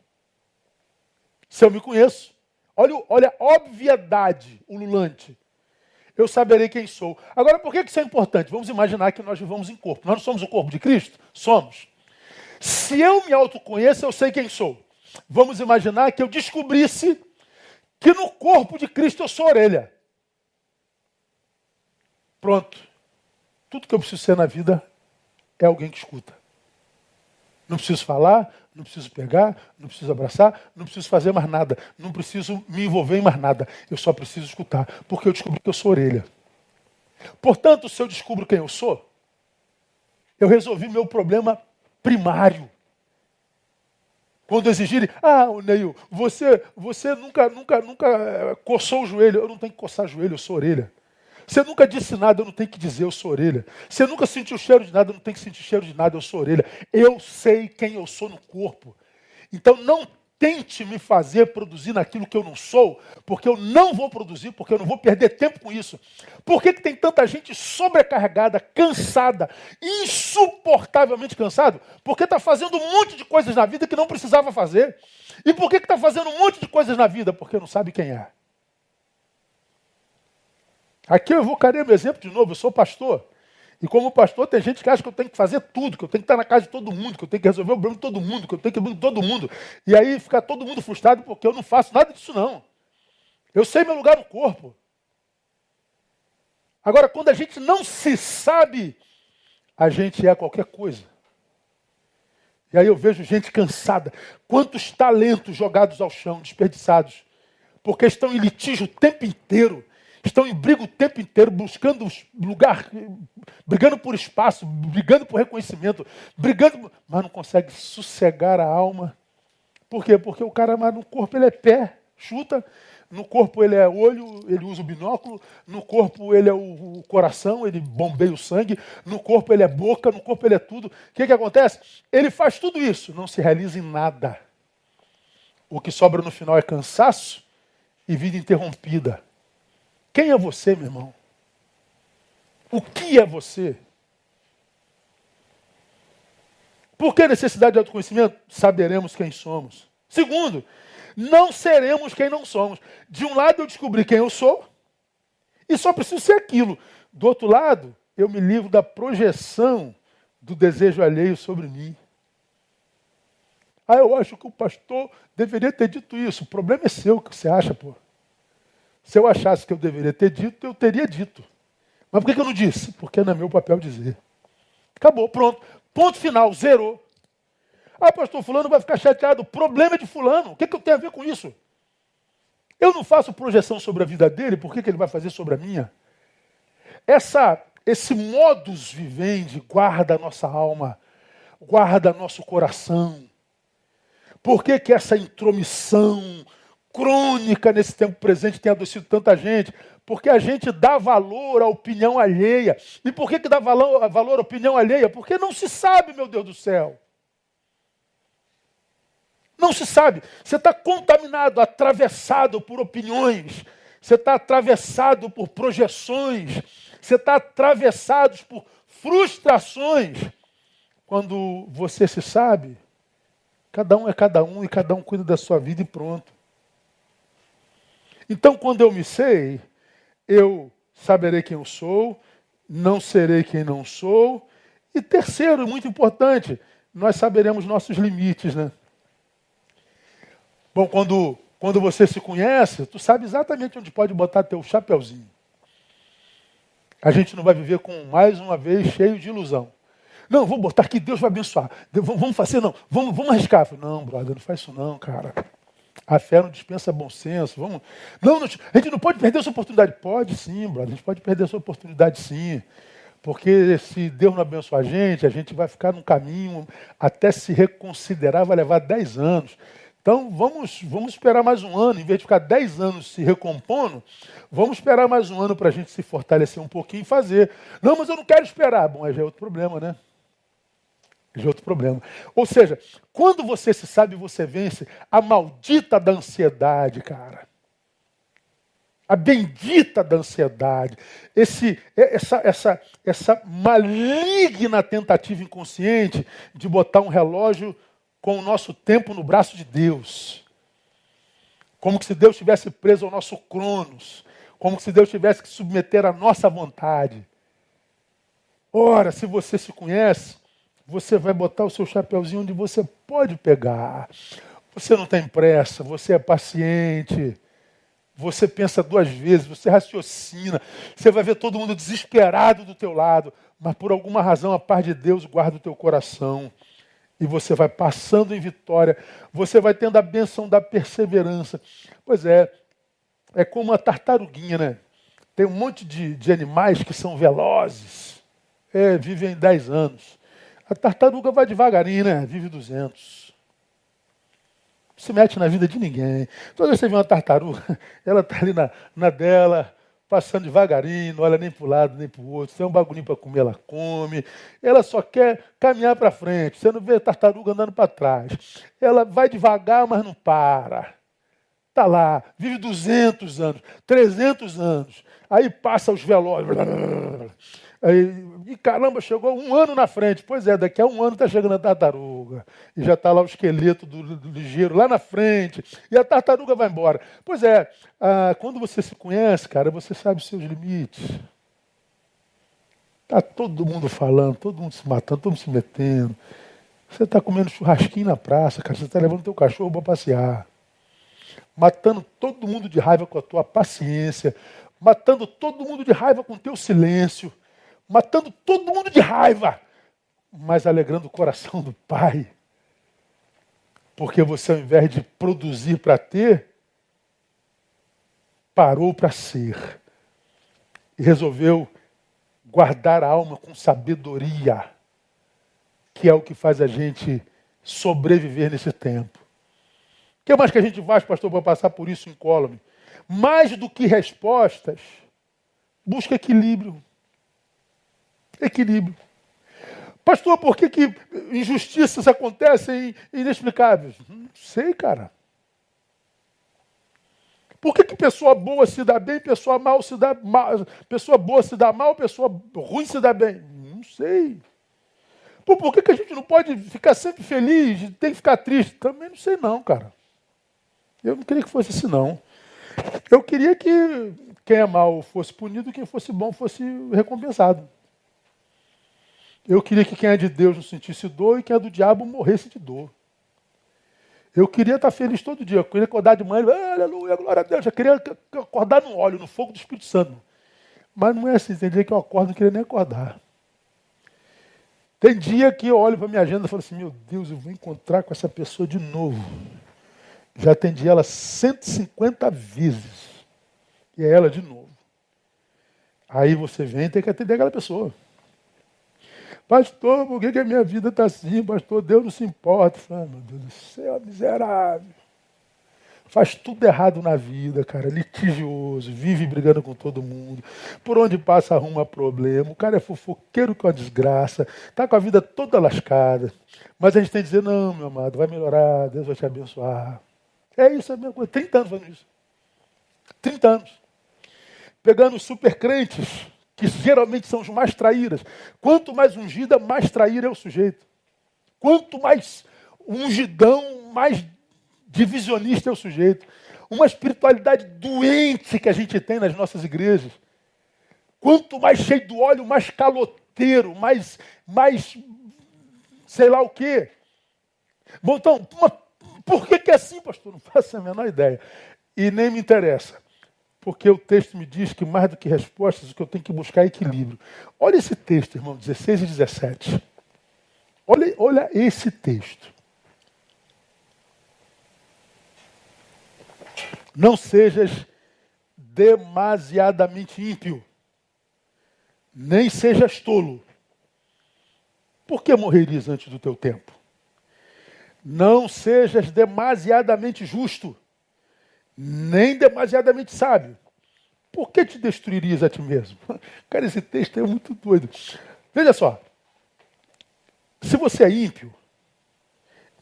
Se eu me conheço, olha, olha a obviedade ululante eu saberei quem sou. Agora, por que isso é importante? Vamos imaginar que nós vivamos em corpo. Nós não somos o corpo de Cristo? Somos. Se eu me autoconheço, eu sei quem sou. Vamos imaginar que eu descobrisse que no corpo de Cristo eu sou orelha. Pronto. Tudo que eu preciso ser na vida é alguém que escuta. Não preciso falar, não preciso pegar, não preciso abraçar, não preciso fazer mais nada, não preciso me envolver em mais nada. Eu só preciso escutar, porque eu descobri que eu sou orelha. Portanto, se eu descubro quem eu sou, eu resolvi meu problema primário. Quando exigirem, ah, Neil, você, você nunca, nunca, nunca eh, coçou o joelho. Eu não tenho que coçar o joelho, eu sou orelha. Você nunca disse nada, eu não tenho que dizer, eu sou orelha. Você nunca sentiu cheiro de nada, eu não tenho que sentir cheiro de nada, eu sou orelha. Eu sei quem eu sou no corpo. Então não tente me fazer produzir naquilo que eu não sou, porque eu não vou produzir, porque eu não vou perder tempo com isso. Por que, que tem tanta gente sobrecarregada, cansada, insuportavelmente cansado? Porque está fazendo um monte de coisas na vida que não precisava fazer. E por que está fazendo um monte de coisas na vida? Porque não sabe quem é. Aqui eu evocarei meu exemplo de novo, eu sou pastor. E como pastor, tem gente que acha que eu tenho que fazer tudo, que eu tenho que estar na casa de todo mundo, que eu tenho que resolver o problema de todo mundo, que eu tenho que ir todo mundo. E aí fica todo mundo frustrado porque eu não faço nada disso, não. Eu sei meu lugar no corpo. Agora, quando a gente não se sabe, a gente é qualquer coisa. E aí eu vejo gente cansada. Quantos talentos jogados ao chão, desperdiçados, porque estão em litígio o tempo inteiro estão em briga o tempo inteiro, buscando lugar, brigando por espaço, brigando por reconhecimento, brigando, mas não consegue sossegar a alma. Por quê? Porque o cara, mas no corpo ele é pé, chuta, no corpo ele é olho, ele usa o binóculo, no corpo ele é o, o coração, ele bombeia o sangue, no corpo ele é boca, no corpo ele é tudo. O que, que acontece? Ele faz tudo isso, não se realiza em nada. O que sobra no final é cansaço e vida interrompida. Quem é você, meu irmão? O que é você? Por que necessidade de autoconhecimento? Saberemos quem somos. Segundo, não seremos quem não somos. De um lado eu descobri quem eu sou e só preciso ser aquilo. Do outro lado, eu me livro da projeção do desejo alheio sobre mim. Ah, eu acho que o pastor deveria ter dito isso. O problema é seu, que você acha, pô. Se eu achasse que eu deveria ter dito, eu teria dito. Mas por que eu não disse? Porque não é meu papel dizer. Acabou, pronto. Ponto final, zerou. Ah, pastor, fulano vai ficar chateado. O problema é de fulano. O que, que eu tenho a ver com isso? Eu não faço projeção sobre a vida dele, por que, que ele vai fazer sobre a minha? Essa, esse modus vivendi guarda a nossa alma, guarda nosso coração. Por que, que essa intromissão crônica nesse tempo presente tem adoecido tanta gente? Porque a gente dá valor à opinião alheia. E por que, que dá valor, valor à opinião alheia? Porque não se sabe, meu Deus do céu. Não se sabe. Você está contaminado, atravessado por opiniões. Você está atravessado por projeções. Você está atravessado por frustrações. Quando você se sabe, cada um é cada um e cada um cuida da sua vida e pronto. Então, quando eu me sei, eu saberei quem eu sou, não serei quem não sou. E terceiro, muito importante, nós saberemos nossos limites, né? Bom, quando, quando você se conhece, tu sabe exatamente onde pode botar teu chapeuzinho. A gente não vai viver com, mais uma vez, cheio de ilusão. Não, vou botar aqui, Deus vai abençoar. Vamos fazer, não, vamos, vamos arriscar. Não, brother, não faz isso não, cara. A fé não dispensa bom senso. Vamos... Não, não, a gente não pode perder essa oportunidade. Pode sim, brother, a gente pode perder essa oportunidade sim. Porque se Deus não abençoar a gente, a gente vai ficar num caminho até se reconsiderar, vai levar 10 anos. Então vamos, vamos esperar mais um ano, em vez de ficar dez anos se recompondo, vamos esperar mais um ano para a gente se fortalecer um pouquinho e fazer. Não, mas eu não quero esperar. Bom, aí já é outro problema, né? É outro problema. Ou seja, quando você se sabe, você vence a maldita da ansiedade, cara. A bendita da ansiedade. Esse, essa, essa, essa maligna tentativa inconsciente de botar um relógio com o nosso tempo no braço de Deus. Como se Deus tivesse preso ao nosso cronos. Como se Deus tivesse que submeter à nossa vontade. Ora, se você se conhece, você vai botar o seu chapeuzinho onde você pode pegar. Você não tem pressa, você é paciente. Você pensa duas vezes, você raciocina. Você vai ver todo mundo desesperado do teu lado, mas por alguma razão a paz de Deus guarda o teu coração e você vai passando em vitória, você vai tendo a benção da perseverança. Pois é, é como uma tartaruguinha, né? Tem um monte de, de animais que são velozes, é, vivem 10 anos. A tartaruga vai devagarinho, né? Vive 200. Não se mete na vida de ninguém. Toda vez que você vê uma tartaruga, ela está ali na, na dela, passando devagarinho, não olha nem para o lado nem para o outro. Se tem um bagulhinho para comer, ela come. Ela só quer caminhar para frente. Você não vê a tartaruga andando para trás. Ela vai devagar, mas não para. Está lá, vive 200 anos, 300 anos. Aí passa os velórios. E caramba, chegou um ano na frente. Pois é, daqui a um ano está chegando a tartaruga. E já está lá o esqueleto do, do, ligeiro lá na frente. E a tartaruga vai embora. Pois é, ah, quando você se conhece, cara, você sabe os seus limites. Está todo mundo falando, todo mundo se matando, todo mundo se metendo. Você está comendo churrasquinho na praça, cara. Você está levando teu cachorro para passear. Matando todo mundo de raiva com a tua paciência. Matando todo mundo de raiva com o teu silêncio matando todo mundo de raiva, mas alegrando o coração do Pai. Porque você, ao invés de produzir para ter, parou para ser. E resolveu guardar a alma com sabedoria, que é o que faz a gente sobreviver nesse tempo. O que mais que a gente faz, pastor, para passar por isso incólume? Mais do que respostas, busca equilíbrio. Equilíbrio. Pastor, por que, que injustiças acontecem inexplicáveis? Não sei, cara. Por que, que pessoa boa se dá bem, pessoa mal se dá mal, pessoa boa se dá mal, pessoa ruim se dá bem? Não sei. Pô, por que, que a gente não pode ficar sempre feliz, tem que ficar triste? Também não sei não, cara. Eu não queria que fosse assim, não. Eu queria que quem é mal fosse punido, quem fosse bom fosse recompensado. Eu queria que quem é de Deus não sentisse dor e quem é do diabo morresse de dor. Eu queria estar feliz todo dia. Eu queria acordar de manhã, aleluia, glória a Deus. Eu queria acordar no óleo, no fogo do Espírito Santo. Mas não é assim. Tem dia que eu acordo e não queria nem acordar. Tem dia que eu olho para minha agenda e falo assim, meu Deus, eu vou encontrar com essa pessoa de novo. Já atendi ela 150 vezes. E é ela de novo. Aí você vem e tem que atender aquela pessoa. Pastor, por que, que a minha vida está assim? Pastor, Deus não se importa. Falo, meu Deus do céu, miserável. Faz tudo errado na vida, cara. Litigioso, vive brigando com todo mundo. Por onde passa, arruma problema. O cara é fofoqueiro com a desgraça. Está com a vida toda lascada. Mas a gente tem que dizer: não, meu amado, vai melhorar. Deus vai te abençoar. É isso, é a mesma coisa. 30 anos fazendo isso. 30 anos. Pegando super crentes que geralmente são os mais traíras. Quanto mais ungida, mais traíra é o sujeito. Quanto mais ungidão, mais divisionista é o sujeito. Uma espiritualidade doente que a gente tem nas nossas igrejas. Quanto mais cheio do óleo, mais caloteiro, mais, mais sei lá o quê. Bom, então, uma, por que, que é assim, pastor? Não faço a menor ideia. E nem me interessa porque o texto me diz que mais do que respostas, o que eu tenho que buscar é equilíbrio. Olha esse texto, irmão, 16 e 17. Olha, olha esse texto. Não sejas demasiadamente ímpio, nem sejas tolo. Por que morrerias antes do teu tempo? Não sejas demasiadamente justo nem demasiadamente sábio. Por que te destruirias a ti mesmo? Cara, esse texto é muito doido. Veja só. Se você é ímpio,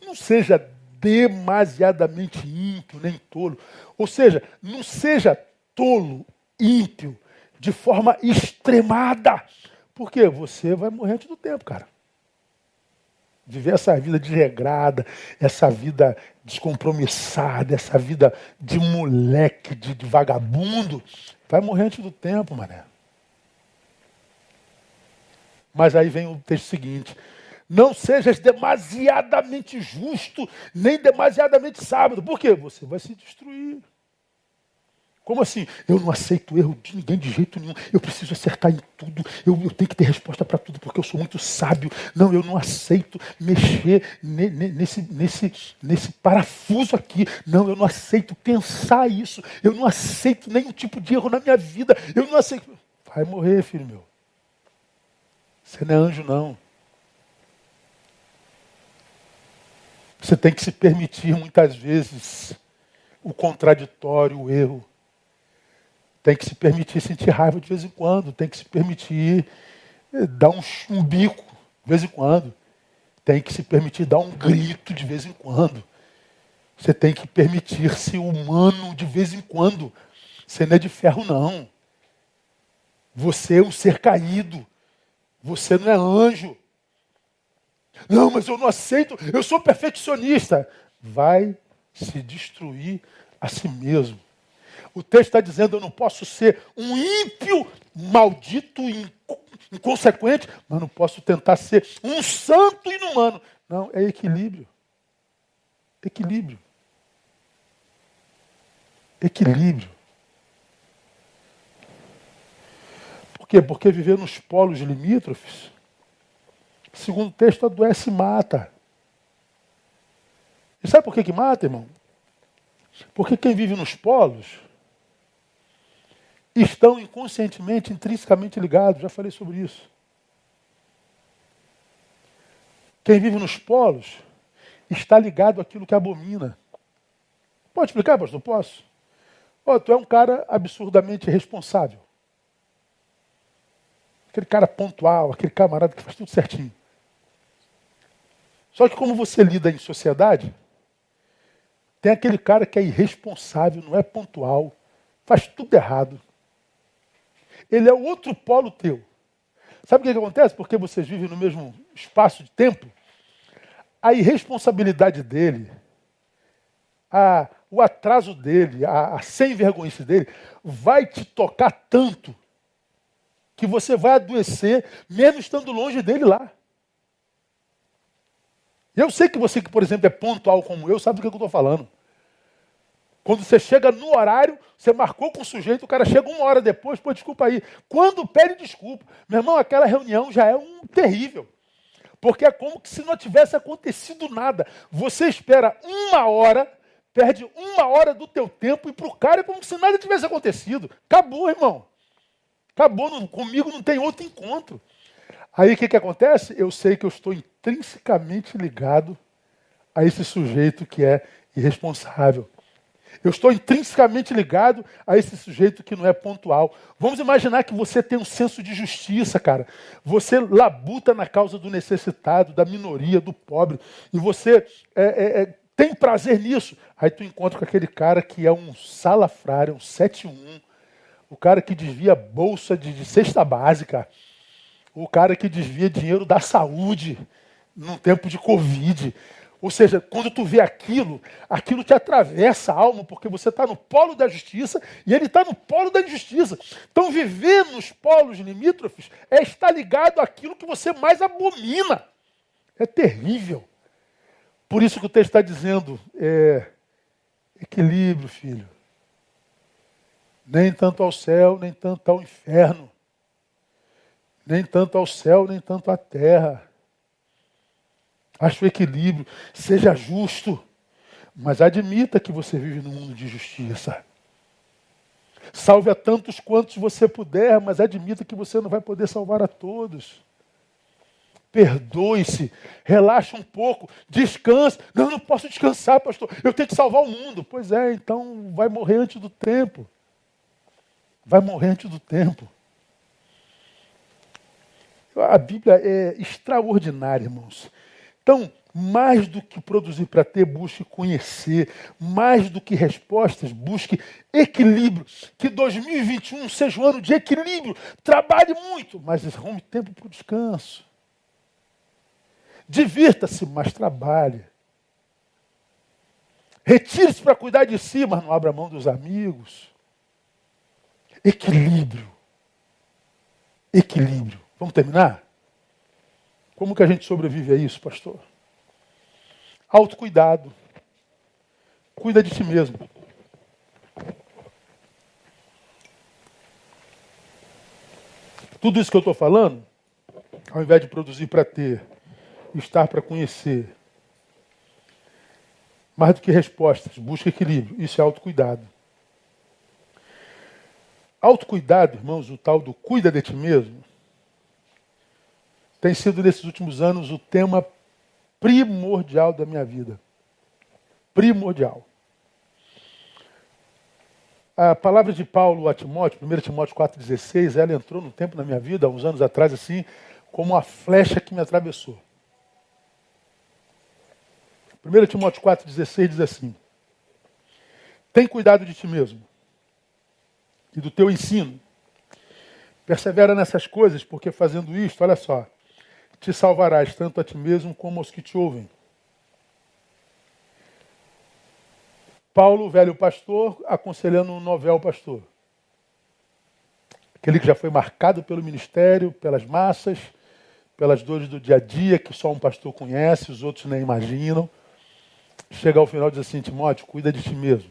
não seja demasiadamente ímpio, nem tolo. Ou seja, não seja tolo, ímpio, de forma extremada. Porque você vai morrer antes do tempo, cara. Viver essa vida desregrada, essa vida descompromissada, essa vida de moleque, de, de vagabundo, vai morrer antes do tempo, mané. Mas aí vem o texto seguinte: não sejas demasiadamente justo, nem demasiadamente sábado. Por quê? Você vai se destruir. Como assim? Eu não aceito erro de ninguém de jeito nenhum. Eu preciso acertar em tudo. Eu, eu tenho que ter resposta para tudo porque eu sou muito sábio. Não, eu não aceito mexer ne, ne, nesse, nesse, nesse parafuso aqui. Não, eu não aceito pensar isso. Eu não aceito nenhum tipo de erro na minha vida. Eu não aceito. Vai morrer, filho meu. Você não é anjo, não. Você tem que se permitir muitas vezes o contraditório, o erro. Tem que se permitir sentir raiva de vez em quando, tem que se permitir eh, dar um, um bico de vez em quando, tem que se permitir dar um grito de vez em quando. Você tem que permitir ser humano de vez em quando. Você não é de ferro, não. Você é um ser caído. Você não é anjo. Não, mas eu não aceito. Eu sou perfeccionista. Vai se destruir a si mesmo. O texto está dizendo: eu não posso ser um ímpio, maldito, inconsequente, mas não posso tentar ser um santo inumano. Não, é equilíbrio. Equilíbrio. Equilíbrio. Por quê? Porque viver nos polos limítrofes, segundo o texto, adoece e mata. E sabe por que, que mata, irmão? Porque quem vive nos polos estão inconscientemente, intrinsecamente ligados. Já falei sobre isso. Quem vive nos polos está ligado àquilo que abomina. Pode explicar, pastor? Posso? Oh, tu é um cara absurdamente responsável. Aquele cara pontual, aquele camarada que faz tudo certinho. Só que como você lida em sociedade, tem aquele cara que é irresponsável, não é pontual, faz tudo errado. Ele é o outro polo teu. Sabe o que, que acontece? Porque vocês vivem no mesmo espaço de tempo. A irresponsabilidade dele, a, o atraso dele, a, a sem vergonha dele, vai te tocar tanto que você vai adoecer, mesmo estando longe dele lá. Eu sei que você, que por exemplo é pontual como eu, sabe do que eu estou falando. Quando você chega no horário, você marcou com o sujeito, o cara chega uma hora depois, pô, desculpa aí. Quando pede desculpa, meu irmão, aquela reunião já é um terrível. Porque é como se não tivesse acontecido nada. Você espera uma hora, perde uma hora do teu tempo e para o cara é como se nada tivesse acontecido. Acabou, irmão. Acabou, não, comigo não tem outro encontro. Aí o que, que acontece? Eu sei que eu estou intrinsecamente ligado a esse sujeito que é irresponsável. Eu estou intrinsecamente ligado a esse sujeito que não é pontual. Vamos imaginar que você tem um senso de justiça, cara. Você labuta na causa do necessitado, da minoria, do pobre, e você é, é, é, tem prazer nisso. Aí tu encontra com aquele cara que é um salafrário, um 71, o cara que desvia bolsa de, de cesta básica, o cara que desvia dinheiro da saúde num tempo de Covid. Ou seja, quando tu vê aquilo, aquilo te atravessa a alma, porque você está no polo da justiça e ele está no polo da injustiça. Então, viver nos polos limítrofes é estar ligado àquilo que você mais abomina. É terrível. Por isso que o texto está dizendo: é, equilíbrio, filho. Nem tanto ao céu, nem tanto ao inferno. Nem tanto ao céu, nem tanto à terra. Ache o equilíbrio. Seja justo. Mas admita que você vive num mundo de justiça. Salve a tantos quantos você puder, mas admita que você não vai poder salvar a todos. Perdoe-se, relaxa um pouco, descanse. Não, não posso descansar, pastor. Eu tenho que salvar o mundo. Pois é, então vai morrer antes do tempo vai morrer antes do tempo. A Bíblia é extraordinária, irmãos. Então, mais do que produzir para ter, busque conhecer. Mais do que respostas, busque equilíbrio. Que 2021 seja um ano de equilíbrio. Trabalhe muito, mas arrume tempo para o descanso. Divirta-se, mas trabalhe. Retire-se para cuidar de si, mas não abra mão dos amigos. Equilíbrio. Equilíbrio. Vamos terminar? Como que a gente sobrevive a isso, pastor? Autocuidado. Cuida de si mesmo. Tudo isso que eu estou falando, ao invés de produzir para ter, estar para conhecer, mais do que respostas, busca equilíbrio. Isso é autocuidado. Autocuidado, irmãos, o tal do cuida de ti mesmo, tem sido nesses últimos anos o tema primordial da minha vida. Primordial. A palavra de Paulo a Timóteo, 1 Timóteo 4,16, ela entrou no tempo na minha vida, há uns anos atrás, assim, como uma flecha que me atravessou. 1 Timóteo 4,16 diz assim: Tem cuidado de ti mesmo e do teu ensino. Persevera nessas coisas, porque fazendo isto, olha só, te salvarás tanto a ti mesmo como aos que te ouvem. Paulo, velho pastor, aconselhando um novel pastor. Aquele que já foi marcado pelo ministério, pelas massas, pelas dores do dia a dia, que só um pastor conhece, os outros nem imaginam. Chega ao final e diz assim, Timóteo, cuida de ti mesmo.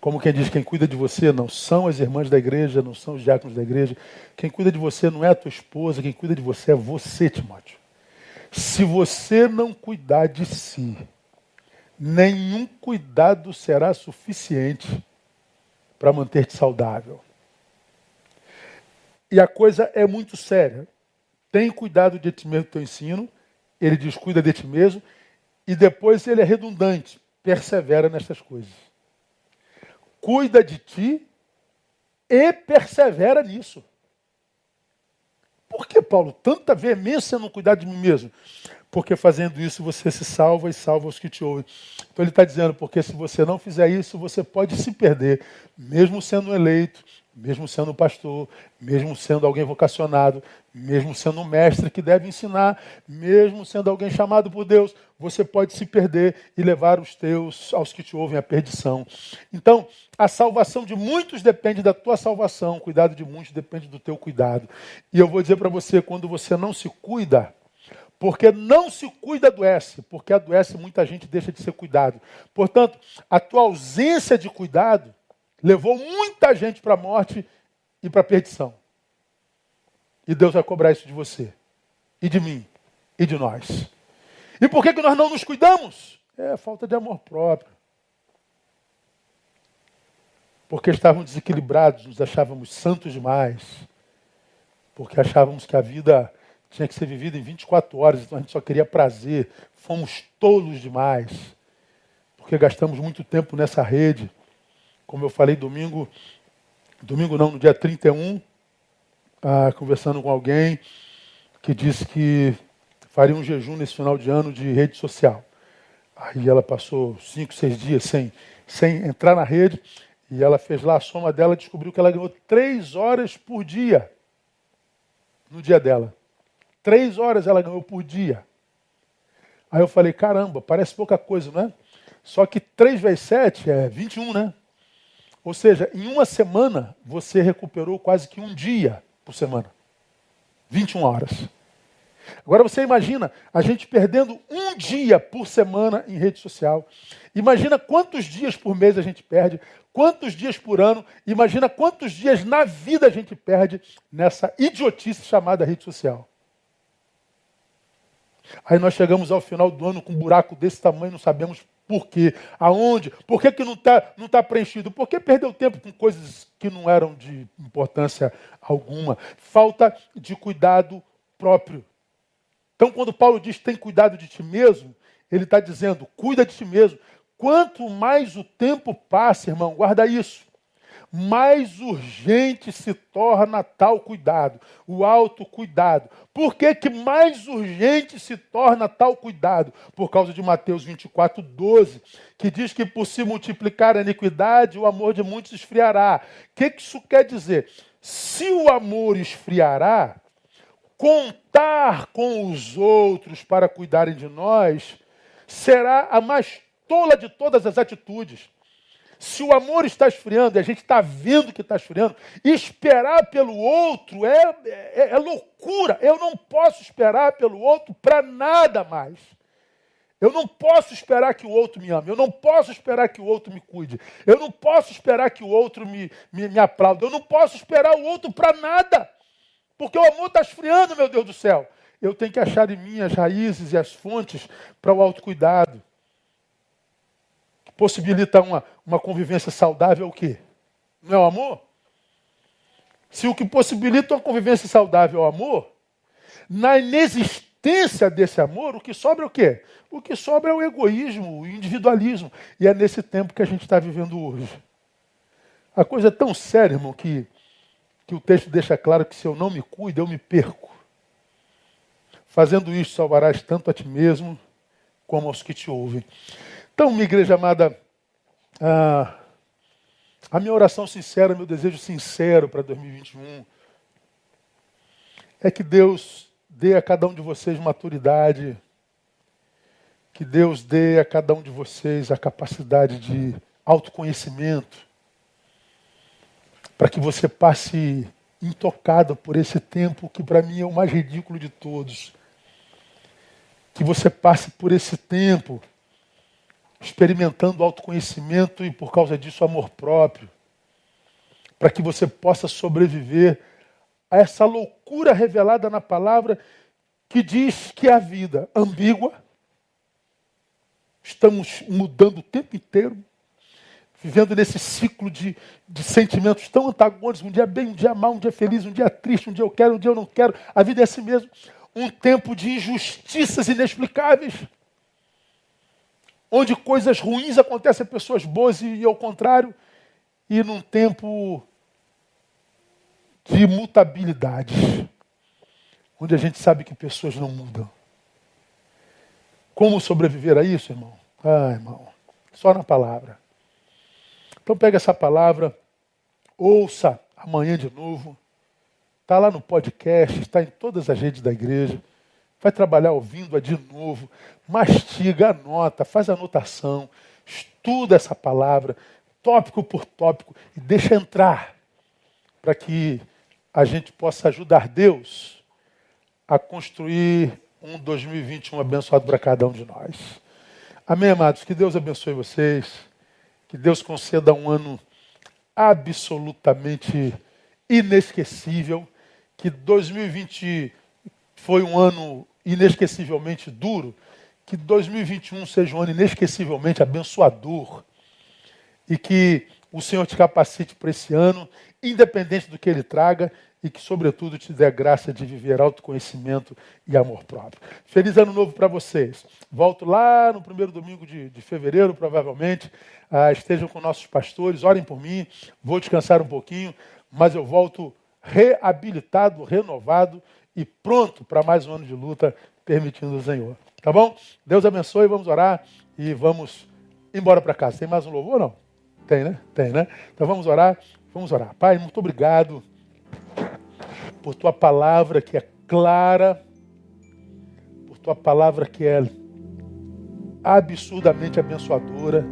Como quem diz, quem cuida de você não são as irmãs da igreja, não são os diáconos da igreja. Quem cuida de você não é a tua esposa, quem cuida de você é você, Timóteo. Se você não cuidar de si, nenhum cuidado será suficiente para manter-te saudável. E a coisa é muito séria. Tem cuidado de ti mesmo, teu ensino. Ele diz, cuida de ti mesmo. E depois ele é redundante. Persevera nessas coisas cuida de ti e persevera nisso. Por que, Paulo, tanta veemência no cuidar de mim mesmo? Porque fazendo isso você se salva e salva os que te ouvem. Então ele está dizendo, porque se você não fizer isso, você pode se perder, mesmo sendo eleito, mesmo sendo pastor, mesmo sendo alguém vocacionado, mesmo sendo um mestre que deve ensinar, mesmo sendo alguém chamado por Deus, você pode se perder e levar os teus, aos que te ouvem, à perdição. Então, a salvação de muitos depende da tua salvação, o cuidado de muitos depende do teu cuidado. E eu vou dizer para você, quando você não se cuida, porque não se cuida adoece, porque adoece muita gente deixa de ser cuidado. Portanto, a tua ausência de cuidado levou muita gente para a morte e para a perdição. E Deus vai cobrar isso de você, e de mim, e de nós. E por que, que nós não nos cuidamos? É falta de amor próprio. Porque estávamos desequilibrados, nos achávamos santos demais. Porque achávamos que a vida tinha que ser vivida em 24 horas, então a gente só queria prazer. Fomos tolos demais. Porque gastamos muito tempo nessa rede como eu falei domingo, domingo não, no dia 31, ah, conversando com alguém que disse que faria um jejum nesse final de ano de rede social. Aí ela passou cinco, seis dias sem, sem entrar na rede e ela fez lá a soma dela e descobriu que ela ganhou três horas por dia no dia dela. Três horas ela ganhou por dia. Aí eu falei, caramba, parece pouca coisa, não é? Só que 3 vezes 7 é 21, né? Ou seja, em uma semana você recuperou quase que um dia por semana. 21 horas. Agora você imagina a gente perdendo um dia por semana em rede social. Imagina quantos dias por mês a gente perde, quantos dias por ano, imagina quantos dias na vida a gente perde nessa idiotice chamada rede social. Aí nós chegamos ao final do ano com um buraco desse tamanho, não sabemos por quê? Aonde? Por que, que não está não tá preenchido? Por que perdeu tempo com coisas que não eram de importância alguma? Falta de cuidado próprio. Então, quando Paulo diz tem cuidado de ti mesmo, ele está dizendo, cuida de ti mesmo. Quanto mais o tempo passa, irmão, guarda isso mais urgente se torna tal cuidado, o autocuidado. Por que, que mais urgente se torna tal cuidado? Por causa de Mateus 24, 12, que diz que por se multiplicar a iniquidade, o amor de muitos esfriará. O que, que isso quer dizer? Se o amor esfriará, contar com os outros para cuidarem de nós será a mais tola de todas as atitudes. Se o amor está esfriando e a gente está vendo que está esfriando, esperar pelo outro é, é, é loucura. Eu não posso esperar pelo outro para nada mais. Eu não posso esperar que o outro me ame. Eu não posso esperar que o outro me cuide. Eu não posso esperar que o outro me, me, me aplaude. Eu não posso esperar o outro para nada. Porque o amor está esfriando, meu Deus do céu. Eu tenho que achar em mim as raízes e as fontes para o autocuidado possibilita uma, uma convivência saudável é o quê? Não é o amor? Se o que possibilita uma convivência saudável é o amor, na inexistência desse amor, o que sobra é o quê? O que sobra é o egoísmo, o individualismo. E é nesse tempo que a gente está vivendo hoje. A coisa é tão séria, irmão, que, que o texto deixa claro que se eu não me cuido, eu me perco. Fazendo isso, salvarás tanto a ti mesmo como aos que te ouvem. Então, minha igreja amada, a, a minha oração sincera, meu desejo sincero para 2021 é que Deus dê a cada um de vocês maturidade, que Deus dê a cada um de vocês a capacidade de autoconhecimento, para que você passe intocado por esse tempo que para mim é o mais ridículo de todos. Que você passe por esse tempo experimentando autoconhecimento e, por causa disso, amor próprio, para que você possa sobreviver a essa loucura revelada na palavra que diz que a vida ambígua, estamos mudando o tempo inteiro, vivendo nesse ciclo de, de sentimentos tão antagônicos, um dia bem, um dia mal, um dia feliz, um dia triste, um dia eu quero, um dia eu não quero, a vida é assim mesmo, um tempo de injustiças inexplicáveis onde coisas ruins acontecem a pessoas boas e, e ao contrário, e num tempo de mutabilidade, onde a gente sabe que pessoas não mudam. Como sobreviver a isso, irmão? Ah, irmão, só na palavra. Então pega essa palavra, ouça amanhã de novo. Está lá no podcast, está em todas as redes da igreja. Vai trabalhar ouvindo-a de novo. Mastiga, anota, faz anotação. Estuda essa palavra, tópico por tópico, e deixa entrar. Para que a gente possa ajudar Deus a construir um 2021 abençoado para cada um de nós. Amém, amados? Que Deus abençoe vocês. Que Deus conceda um ano absolutamente inesquecível. Que 2020 foi um ano inesquecivelmente duro. Que 2021 seja um ano inesquecivelmente abençoador. E que o Senhor te capacite para esse ano, independente do que ele traga, e que, sobretudo, te dê a graça de viver autoconhecimento e amor próprio. Feliz ano novo para vocês. Volto lá no primeiro domingo de, de fevereiro, provavelmente. Ah, estejam com nossos pastores, orem por mim. Vou descansar um pouquinho, mas eu volto reabilitado, renovado e pronto para mais um ano de luta, permitindo o Senhor. Tá bom? Deus abençoe, vamos orar e vamos embora para casa. Tem mais um louvor ou não? Tem, né? Tem, né? Então vamos orar. Vamos orar. Pai, muito obrigado por tua palavra que é clara, por tua palavra que é absurdamente abençoadora,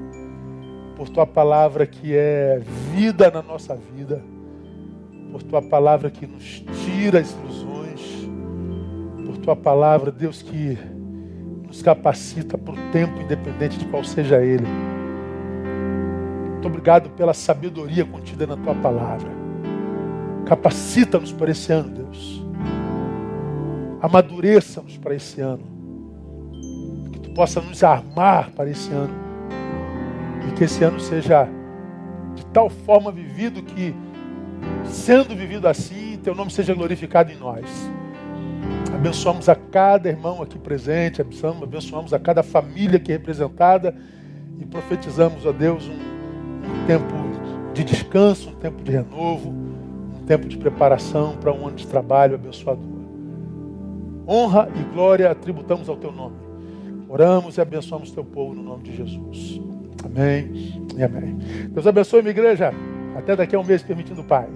por tua palavra que é vida na nossa vida, por tua palavra que nos tira as ilusões, tua palavra, Deus, que nos capacita para o tempo, independente de qual seja ele. Muito obrigado pela sabedoria contida na tua palavra. Capacita-nos para esse ano, Deus. Amadureça-nos para esse ano. Que tu possa nos armar para esse ano. E que esse ano seja de tal forma vivido que, sendo vivido assim, teu nome seja glorificado em nós. Abençoamos a cada irmão aqui presente, abençoamos a cada família aqui representada e profetizamos a Deus um, um tempo de descanso, um tempo de renovo tempo de preparação para um ano de trabalho abençoador. Honra e glória atributamos ao teu nome. Oramos e abençoamos teu povo no nome de Jesus. Amém e amém. Deus abençoe, minha igreja. Até daqui a um mês, permitindo o Pai.